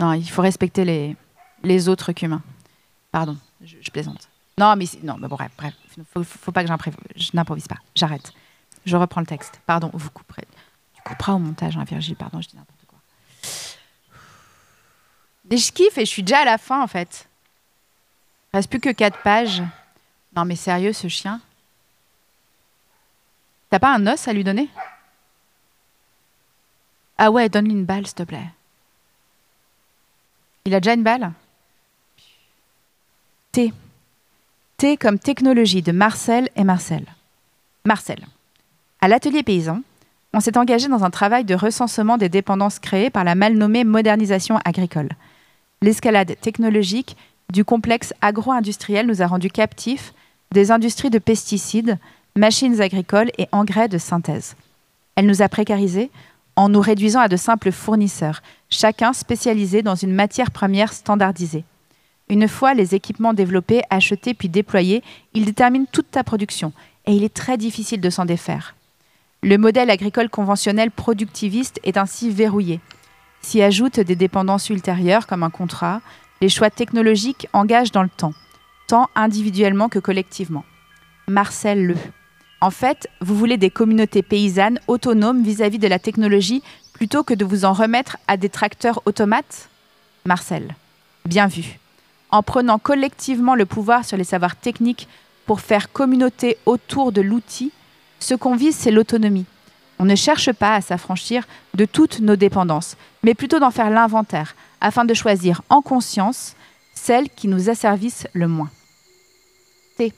Non, il faut respecter les, les autres qu'humains. Pardon, je, plaisante. Non, mais non, mais bon, bref, bref. Faut, faut pas que je n'improvise pas. J'arrête. Je reprends le texte. Pardon, vous couperez. Tu couperas au montage, hein, Virgile. Pardon, je dis n'importe quoi. je kiffe et je suis déjà à la fin, en fait. Il reste plus que quatre pages. Non, mais sérieux, ce chien? T'as pas un os à lui donner? Ah ouais, donne-lui une balle, s'il te plaît. Il a déjà une balle? T. T comme technologie de Marcel et Marcel. Marcel. À l'atelier paysan, on s'est engagé dans un travail de recensement des dépendances créées par la mal nommée modernisation agricole. L'escalade technologique du complexe agro-industriel nous a rendus captifs des industries de pesticides, machines agricoles et engrais de synthèse. Elle nous a précarisés en nous réduisant à de simples fournisseurs, chacun spécialisé dans une matière première standardisée. Une fois les équipements développés, achetés puis déployés, ils déterminent toute ta production et il est très difficile de s'en défaire. Le modèle agricole conventionnel productiviste est ainsi verrouillé. S'y ajoutent des dépendances ultérieures comme un contrat, les choix technologiques engagent dans le temps, tant individuellement que collectivement. Marcel Le. En fait, vous voulez des communautés paysannes autonomes vis-à-vis de la technologie plutôt que de vous en remettre à des tracteurs automates? Marcel, bien vu. En prenant collectivement le pouvoir sur les savoirs techniques pour faire communauté autour de l'outil, ce qu'on vise, c'est l'autonomie. On ne cherche pas à s'affranchir de toutes nos dépendances, mais plutôt d'en faire l'inventaire, afin de choisir en conscience celles qui nous asservissent le moins. T,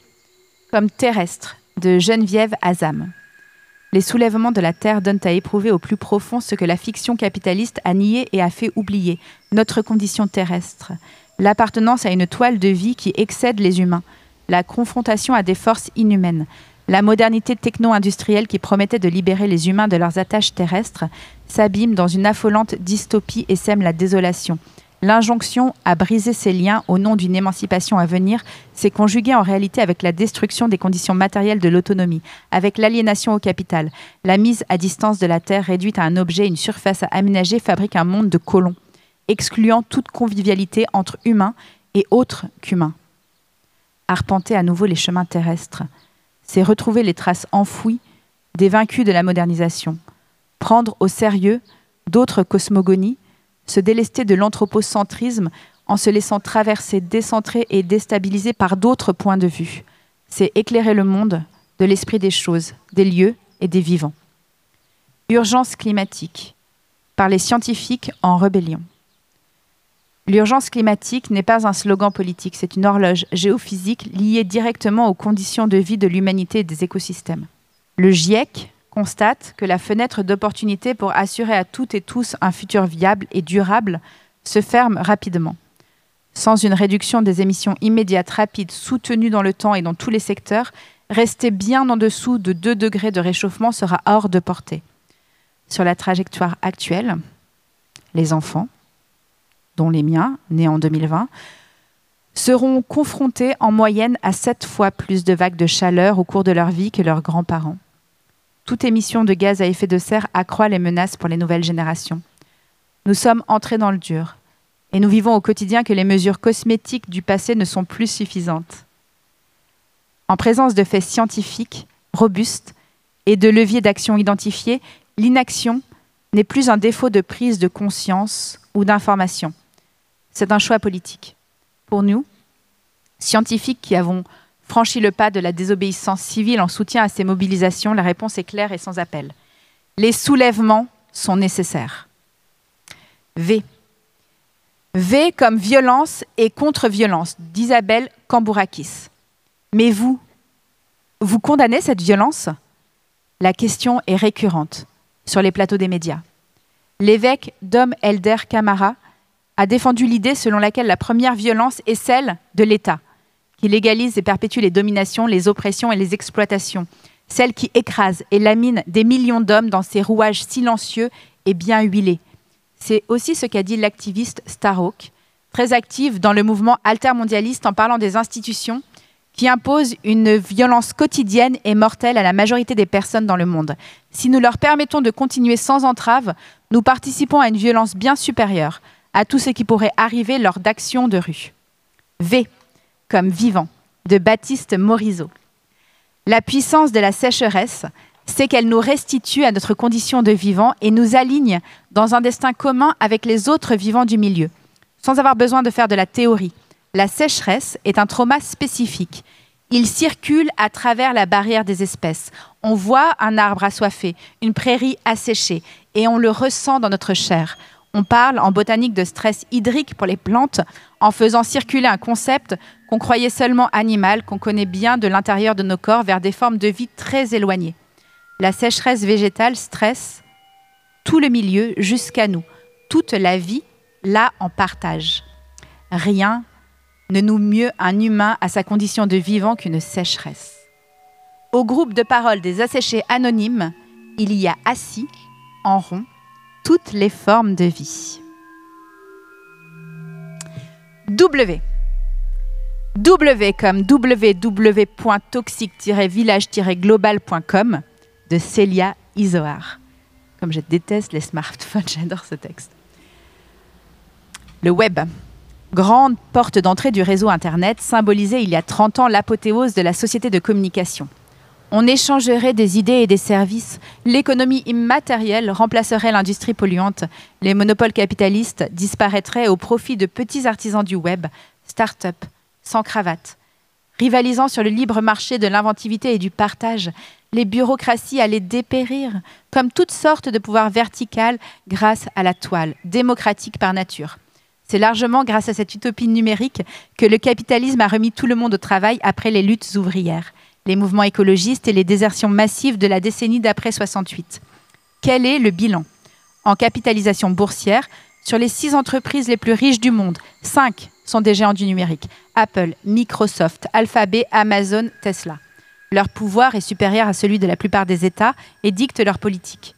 comme terrestre, de Geneviève Azam. Les soulèvements de la Terre donnent à éprouver au plus profond ce que la fiction capitaliste a nié et a fait oublier, notre condition terrestre. l'appartenance à une toile de vie qui excède les humains, la confrontation à des forces inhumaines, la modernité techno-industrielle qui promettait de libérer les humains de leurs attaches terrestres s'abîme dans une affolante dystopie et sème la désolation. L'injonction à briser ces liens au nom d'une émancipation à venir s'est conjuguée en réalité avec la destruction des conditions matérielles de l'autonomie, avec l'aliénation au capital. La mise à distance de la Terre réduite à un objet, une surface à aménager, fabrique un monde de colons, excluant toute convivialité entre humains et autres qu'humains. Arpenter à nouveau les chemins terrestres, c'est retrouver les traces enfouies des vaincus de la modernisation, prendre au sérieux d'autres cosmogonies, se délester de l'anthropocentrisme en se laissant traverser, décentrer et déstabiliser par d'autres points de vue. C'est éclairer le monde de l'esprit des choses, des lieux et des vivants. Urgence climatique, par les scientifiques en rébellion. L'urgence climatique n'est pas un slogan politique, c'est une horloge géophysique liée directement aux conditions de vie de l'humanité et des écosystèmes. Le GIEC constate que la fenêtre d'opportunité pour assurer à toutes et tous un futur viable et durable se ferme rapidement. Sans une réduction des émissions immédiates, rapides, soutenues dans le temps et dans tous les secteurs, rester bien en dessous de 2 degrés de réchauffement sera hors de portée. Sur la trajectoire actuelle, les enfants, dont les miens, nés en 2020, seront confrontés en moyenne à sept fois plus de vagues de chaleur au cours de leur vie que leurs grands-parents. Toute émission de gaz à effet de serre accroît les menaces pour les nouvelles générations. Nous sommes entrés dans le dur et nous vivons au quotidien que les mesures cosmétiques du passé ne sont plus suffisantes. En présence de faits scientifiques, robustes et de leviers d'action identifiés, l'inaction n'est plus un défaut de prise de conscience ou d'information. C'est un choix politique. Pour nous, scientifiques qui avons franchi le pas de la désobéissance civile en soutien à ces mobilisations, la réponse est claire et sans appel. Les soulèvements sont nécessaires. V. V comme violence et contre-violence d'Isabelle Kambourakis. Mais vous, vous condamnez cette violence? La question est récurrente sur les plateaux des médias. L'évêque Dom Elder Camara a défendu l'idée selon laquelle la première violence est celle de l'État, qui légalise et perpétue les dominations, les oppressions et les exploitations, celle qui écrase et lamine des millions d'hommes dans ses rouages silencieux et bien huilés. C'est aussi ce qu'a dit l'activiste Starhawk, très active dans le mouvement altermondialiste en parlant des institutions qui imposent une violence quotidienne et mortelle à la majorité des personnes dans le monde. Si nous leur permettons de continuer sans entrave, nous participons à une violence bien supérieure, à tout ce qui pourrait arriver lors d'actions de rue. V, comme vivant, de Baptiste Morisot. La puissance de la sécheresse, c'est qu'elle nous restitue à notre condition de vivant et nous aligne dans un destin commun avec les autres vivants du milieu, sans avoir besoin de faire de la théorie. La sécheresse est un trauma spécifique. Il circule à travers la barrière des espèces. On voit un arbre assoiffé, une prairie asséchée, et on le ressent dans notre chair. On parle en botanique de stress hydrique pour les plantes en faisant circuler un concept qu'on croyait seulement animal, qu'on connaît bien de l'intérieur de nos corps vers des formes de vie très éloignées. La sécheresse végétale stresse tout le milieu jusqu'à nous. Toute la vie, là, en partage. Rien ne nous mieux un humain à sa condition de vivant qu'une sécheresse. Au groupe de parole des asséchés anonymes, il y a assis, en rond, toutes les formes de vie. W. W comme www.toxique-village-global.com de Célia Isoar. Comme je déteste les smartphones, [laughs] j'adore ce texte. Le web, grande porte d'entrée du réseau Internet, symbolisait il y a 30 ans l'apothéose de la société de communication. On échangerait des idées et des services. L'économie immatérielle remplacerait l'industrie polluante. Les monopoles capitalistes disparaîtraient au profit de petits artisans du web, start-up, sans cravate. Rivalisant sur le libre marché de l'inventivité et du partage, les bureaucraties allaient dépérir, comme toutes sortes de pouvoirs verticales grâce à la toile, démocratique par nature. C'est largement grâce à cette utopie numérique que le capitalisme a remis tout le monde au travail après les luttes ouvrières les mouvements écologistes et les désertions massives de la décennie d'après 68. Quel est le bilan En capitalisation boursière, sur les six entreprises les plus riches du monde, cinq sont des géants du numérique. Apple, Microsoft, Alphabet, Amazon, Tesla. Leur pouvoir est supérieur à celui de la plupart des États et dicte leur politique.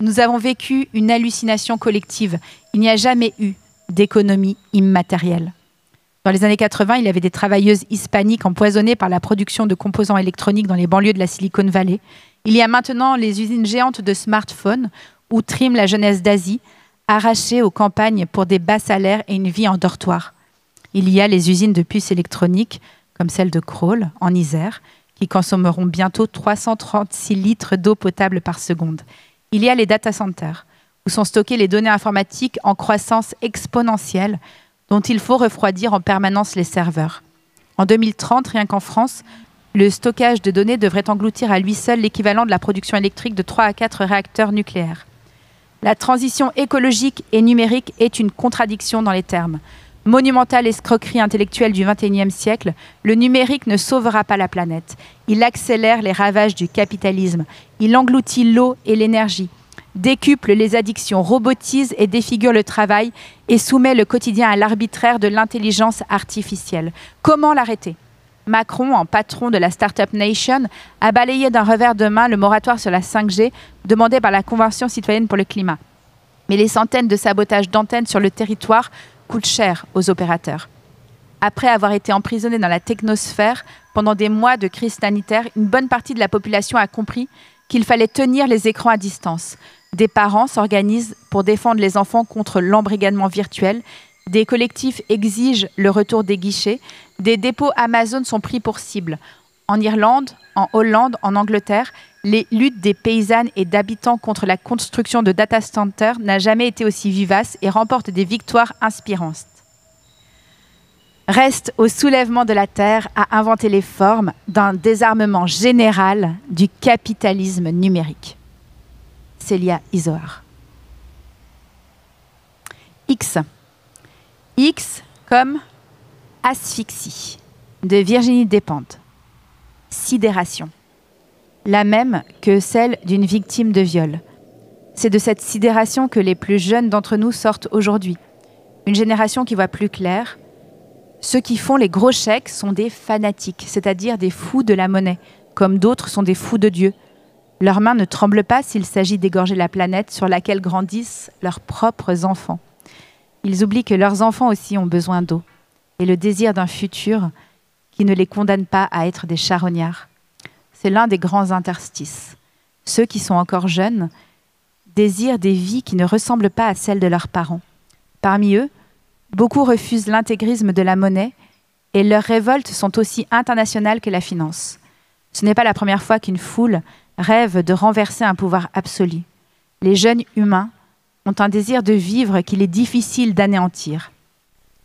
Nous avons vécu une hallucination collective. Il n'y a jamais eu d'économie immatérielle. Dans les années 80, il y avait des travailleuses hispaniques empoisonnées par la production de composants électroniques dans les banlieues de la Silicon Valley. Il y a maintenant les usines géantes de smartphones où trime la jeunesse d'Asie, arrachée aux campagnes pour des bas salaires et une vie en dortoir. Il y a les usines de puces électroniques, comme celle de Kroll, en Isère, qui consommeront bientôt 336 litres d'eau potable par seconde. Il y a les data centers, où sont stockées les données informatiques en croissance exponentielle dont il faut refroidir en permanence les serveurs. En 2030, rien qu'en France, le stockage de données devrait engloutir à lui seul l'équivalent de la production électrique de 3 à 4 réacteurs nucléaires. La transition écologique et numérique est une contradiction dans les termes. Monumentale escroquerie intellectuelle du XXIe siècle, le numérique ne sauvera pas la planète. Il accélère les ravages du capitalisme. Il engloutit l'eau et l'énergie décuple les addictions, robotise et défigure le travail et soumet le quotidien à l'arbitraire de l'intelligence artificielle. Comment l'arrêter? Macron, en patron de la Startup Nation, a balayé d'un revers de main le moratoire sur la 5G demandé par la Convention citoyenne pour le climat. Mais les centaines de sabotages d'antennes sur le territoire coûtent cher aux opérateurs. Après avoir été emprisonné dans la technosphère pendant des mois de crise sanitaire, une bonne partie de la population a compris qu'il fallait tenir les écrans à distance, des parents s'organisent pour défendre les enfants contre l'embrigadement virtuel. Des collectifs exigent le retour des guichets. Des dépôts Amazon sont pris pour cible. En Irlande, en Hollande, en Angleterre, les luttes des paysannes et d'habitants contre la construction de data centers n'a jamais été aussi vivace et remporte des victoires inspirantes. Reste au soulèvement de la Terre à inventer les formes d'un désarmement général du capitalisme numérique. Célia Isoar. X. X comme asphyxie de Virginie Despentes. Sidération. La même que celle d'une victime de viol. C'est de cette sidération que les plus jeunes d'entre nous sortent aujourd'hui. Une génération qui voit plus clair. Ceux qui font les gros chèques sont des fanatiques, c'est-à-dire des fous de la monnaie, comme d'autres sont des fous de Dieu, leurs mains ne tremblent pas s'il s'agit d'égorger la planète sur laquelle grandissent leurs propres enfants. Ils oublient que leurs enfants aussi ont besoin d'eau et le désir d'un futur qui ne les condamne pas à être des charognards. C'est l'un des grands interstices. Ceux qui sont encore jeunes désirent des vies qui ne ressemblent pas à celles de leurs parents. Parmi eux, beaucoup refusent l'intégrisme de la monnaie et leurs révoltes sont aussi internationales que la finance. Ce n'est pas la première fois qu'une foule rêvent de renverser un pouvoir absolu. Les jeunes humains ont un désir de vivre qu'il est difficile d'anéantir.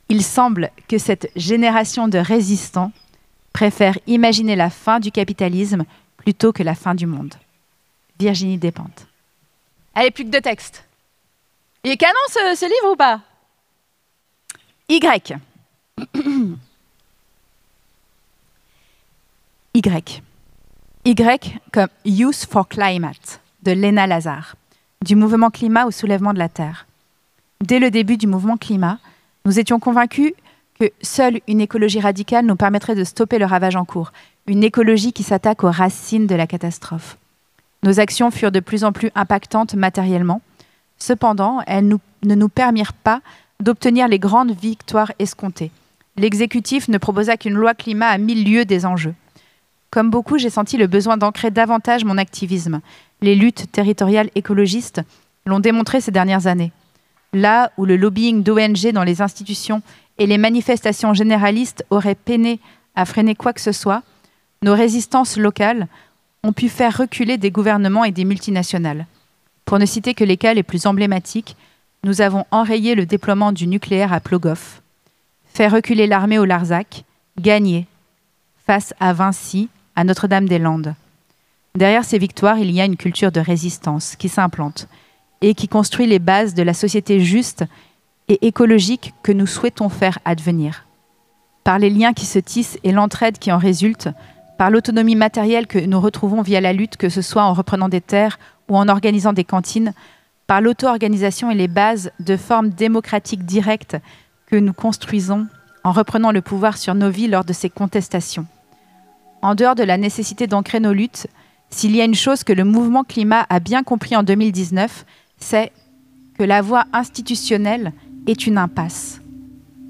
Il semble que cette génération de résistants préfère imaginer la fin du capitalisme plutôt que la fin du monde. Virginie Despentes. Allez, plus que deux textes. Il est canon ce, ce livre ou pas? Y. y. Y comme Youth for Climate de Lena Lazare, du mouvement climat au soulèvement de la Terre. Dès le début du mouvement climat, nous étions convaincus que seule une écologie radicale nous permettrait de stopper le ravage en cours, une écologie qui s'attaque aux racines de la catastrophe. Nos actions furent de plus en plus impactantes matériellement. Cependant, elles ne nous permirent pas d'obtenir les grandes victoires escomptées. L'exécutif ne proposa qu'une loi climat à mille lieues des enjeux. Comme beaucoup, j'ai senti le besoin d'ancrer davantage mon activisme. Les luttes territoriales écologistes l'ont démontré ces dernières années. Là où le lobbying d'ONG dans les institutions et les manifestations généralistes auraient peiné à freiner quoi que ce soit, nos résistances locales ont pu faire reculer des gouvernements et des multinationales. Pour ne citer que les cas les plus emblématiques, nous avons enrayé le déploiement du nucléaire à Plogoff, fait reculer l'armée au Larzac, gagné face à Vinci, à Notre-Dame-des-Landes. Derrière ces victoires, il y a une culture de résistance qui s'implante et qui construit les bases de la société juste et écologique que nous souhaitons faire advenir. Par les liens qui se tissent et l'entraide qui en résulte, par l'autonomie matérielle que nous retrouvons via la lutte, que ce soit en reprenant des terres ou en organisant des cantines, par l'auto-organisation et les bases de formes démocratiques directes que nous construisons en reprenant le pouvoir sur nos vies lors de ces contestations. En dehors de la nécessité d'ancrer nos luttes, s'il y a une chose que le mouvement climat a bien compris en 2019, c'est que la voie institutionnelle est une impasse.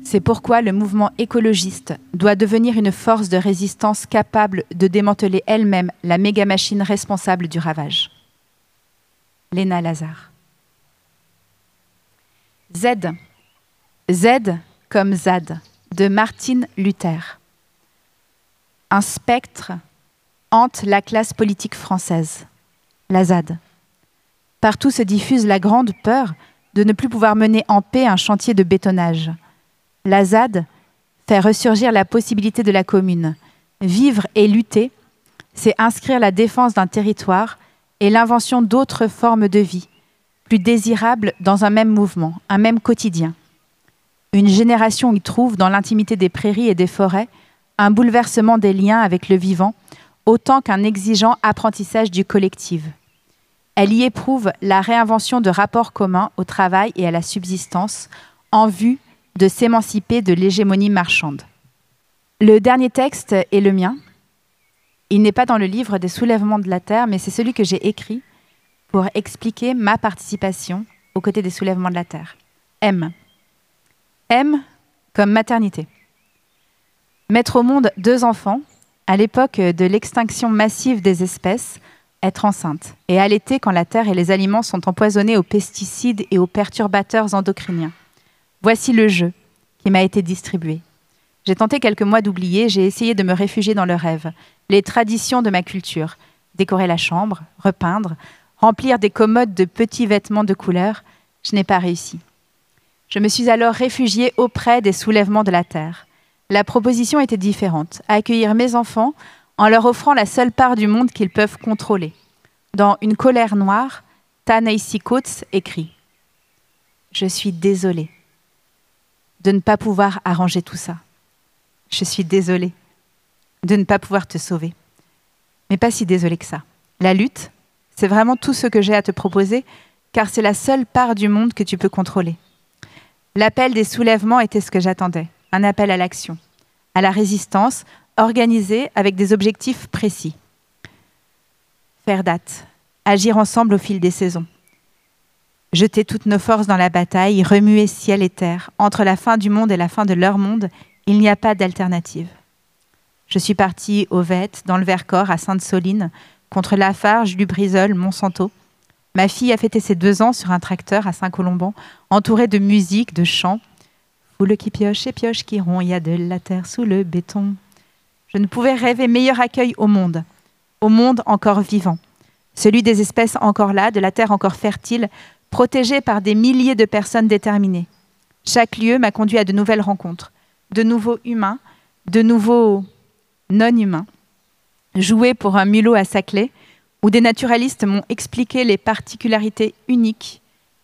C'est pourquoi le mouvement écologiste doit devenir une force de résistance capable de démanteler elle-même la méga-machine responsable du ravage. Léna Lazare. Z. Z comme Zad de Martine Luther. Un spectre hante la classe politique française, la ZAD. Partout se diffuse la grande peur de ne plus pouvoir mener en paix un chantier de bétonnage. La ZAD fait ressurgir la possibilité de la commune. Vivre et lutter, c'est inscrire la défense d'un territoire et l'invention d'autres formes de vie, plus désirables dans un même mouvement, un même quotidien. Une génération y trouve, dans l'intimité des prairies et des forêts, un bouleversement des liens avec le vivant, autant qu'un exigeant apprentissage du collectif. Elle y éprouve la réinvention de rapports communs au travail et à la subsistance en vue de s'émanciper de l'hégémonie marchande. Le dernier texte est le mien. Il n'est pas dans le livre des soulèvements de la Terre, mais c'est celui que j'ai écrit pour expliquer ma participation aux côtés des soulèvements de la Terre. M. M comme maternité. Mettre au monde deux enfants, à l'époque de l'extinction massive des espèces, être enceinte et allaiter quand la terre et les aliments sont empoisonnés aux pesticides et aux perturbateurs endocriniens. Voici le jeu qui m'a été distribué. J'ai tenté quelques mois d'oublier, j'ai essayé de me réfugier dans le rêve, les traditions de ma culture, décorer la chambre, repeindre, remplir des commodes de petits vêtements de couleur. Je n'ai pas réussi. Je me suis alors réfugiée auprès des soulèvements de la terre. La proposition était différente, accueillir mes enfants en leur offrant la seule part du monde qu'ils peuvent contrôler. Dans Une colère noire, Ta-Nehisi Coates écrit Je suis désolée de ne pas pouvoir arranger tout ça. Je suis désolée de ne pas pouvoir te sauver. Mais pas si désolée que ça. La lutte, c'est vraiment tout ce que j'ai à te proposer, car c'est la seule part du monde que tu peux contrôler. L'appel des soulèvements était ce que j'attendais, un appel à l'action, à la résistance, organisée avec des objectifs précis. Faire date, agir ensemble au fil des saisons. Jeter toutes nos forces dans la bataille, remuer ciel et terre. Entre la fin du monde et la fin de leur monde, il n'y a pas d'alternative. Je suis partie au VET, dans le Vercors, à Sainte-Soline, contre Lafarge, Lubrizol, Monsanto. Ma fille a fêté ses deux ans sur un tracteur à Saint-Colomban, entourée de musique, de chants. Foule qui pioche et pioche qui rompt, il y a de la terre sous le béton. Je ne pouvais rêver meilleur accueil au monde, au monde encore vivant, celui des espèces encore là, de la terre encore fertile, protégée par des milliers de personnes déterminées. Chaque lieu m'a conduit à de nouvelles rencontres, de nouveaux humains, de nouveaux non-humains. Jouer pour un mulot à Saclay, où des naturalistes m'ont expliqué les particularités uniques,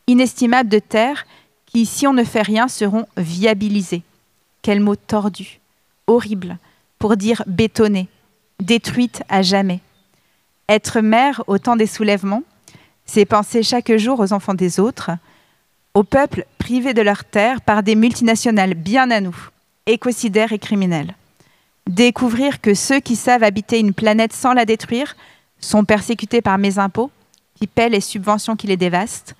inestimables de terre qui, si on ne fait rien, seront viabilisées. Quel mot tordu, horrible, pour dire bétonnée, détruite à jamais. Être mère au temps des soulèvements, c'est penser chaque jour aux enfants des autres, aux peuples privés de leur terre par des multinationales bien à nous, écocidaires et criminels. Découvrir que ceux qui savent habiter une planète sans la détruire sont persécutés par mes impôts, qui paient les subventions qui les dévastent.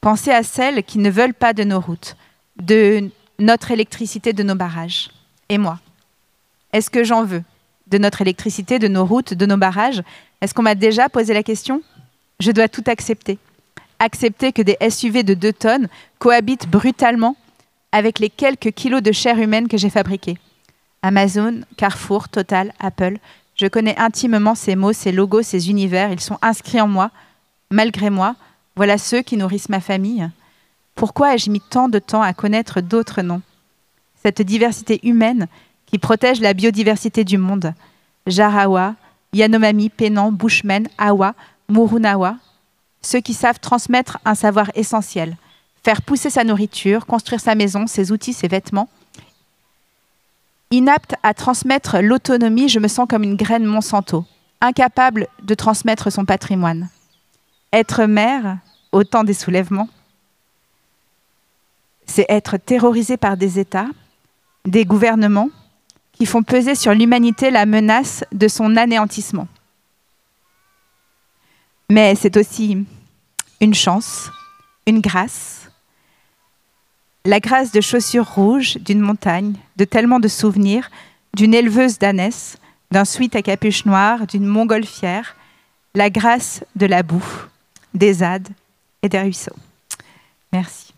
Pensez à celles qui ne veulent pas de nos routes, de notre électricité, de nos barrages. Et moi, est-ce que j'en veux de notre électricité, de nos routes, de nos barrages? Est-ce qu'on m'a déjà posé la question? Je dois tout accepter. Accepter que des SUV de 2 tonnes cohabitent brutalement avec les quelques kilos de chair humaine que j'ai fabriqués. Amazon, Carrefour, Total, Apple, je connais intimement ces mots, ces logos, ces univers. Ils sont inscrits en moi, malgré moi. Voilà ceux qui nourrissent ma famille. Pourquoi ai-je mis tant de temps à connaître d'autres noms? Cette diversité humaine qui protège la biodiversité du monde. Jarawa, Yanomami, Pénan, Bushman, Awa, Murunawa. Ceux qui savent transmettre un savoir essentiel, faire pousser sa nourriture, construire sa maison, ses outils, ses vêtements Inapte à transmettre l'autonomie, je me sens comme une graine Monsanto, incapable de transmettre son patrimoine. Être mère, au temps des soulèvements, c'est être terrorisé par des États des gouvernements qui font peser sur l'humanité la menace de son anéantissement. Mais c'est aussi une chance, une grâce, la grâce de chaussures rouges, d'une montagne, de tellement de souvenirs, d'une éleveuse d'ânesse, d'un suite à capuche noire, d'une montgolfière, la grâce de la boue, des ades et des ruisseaux. Merci.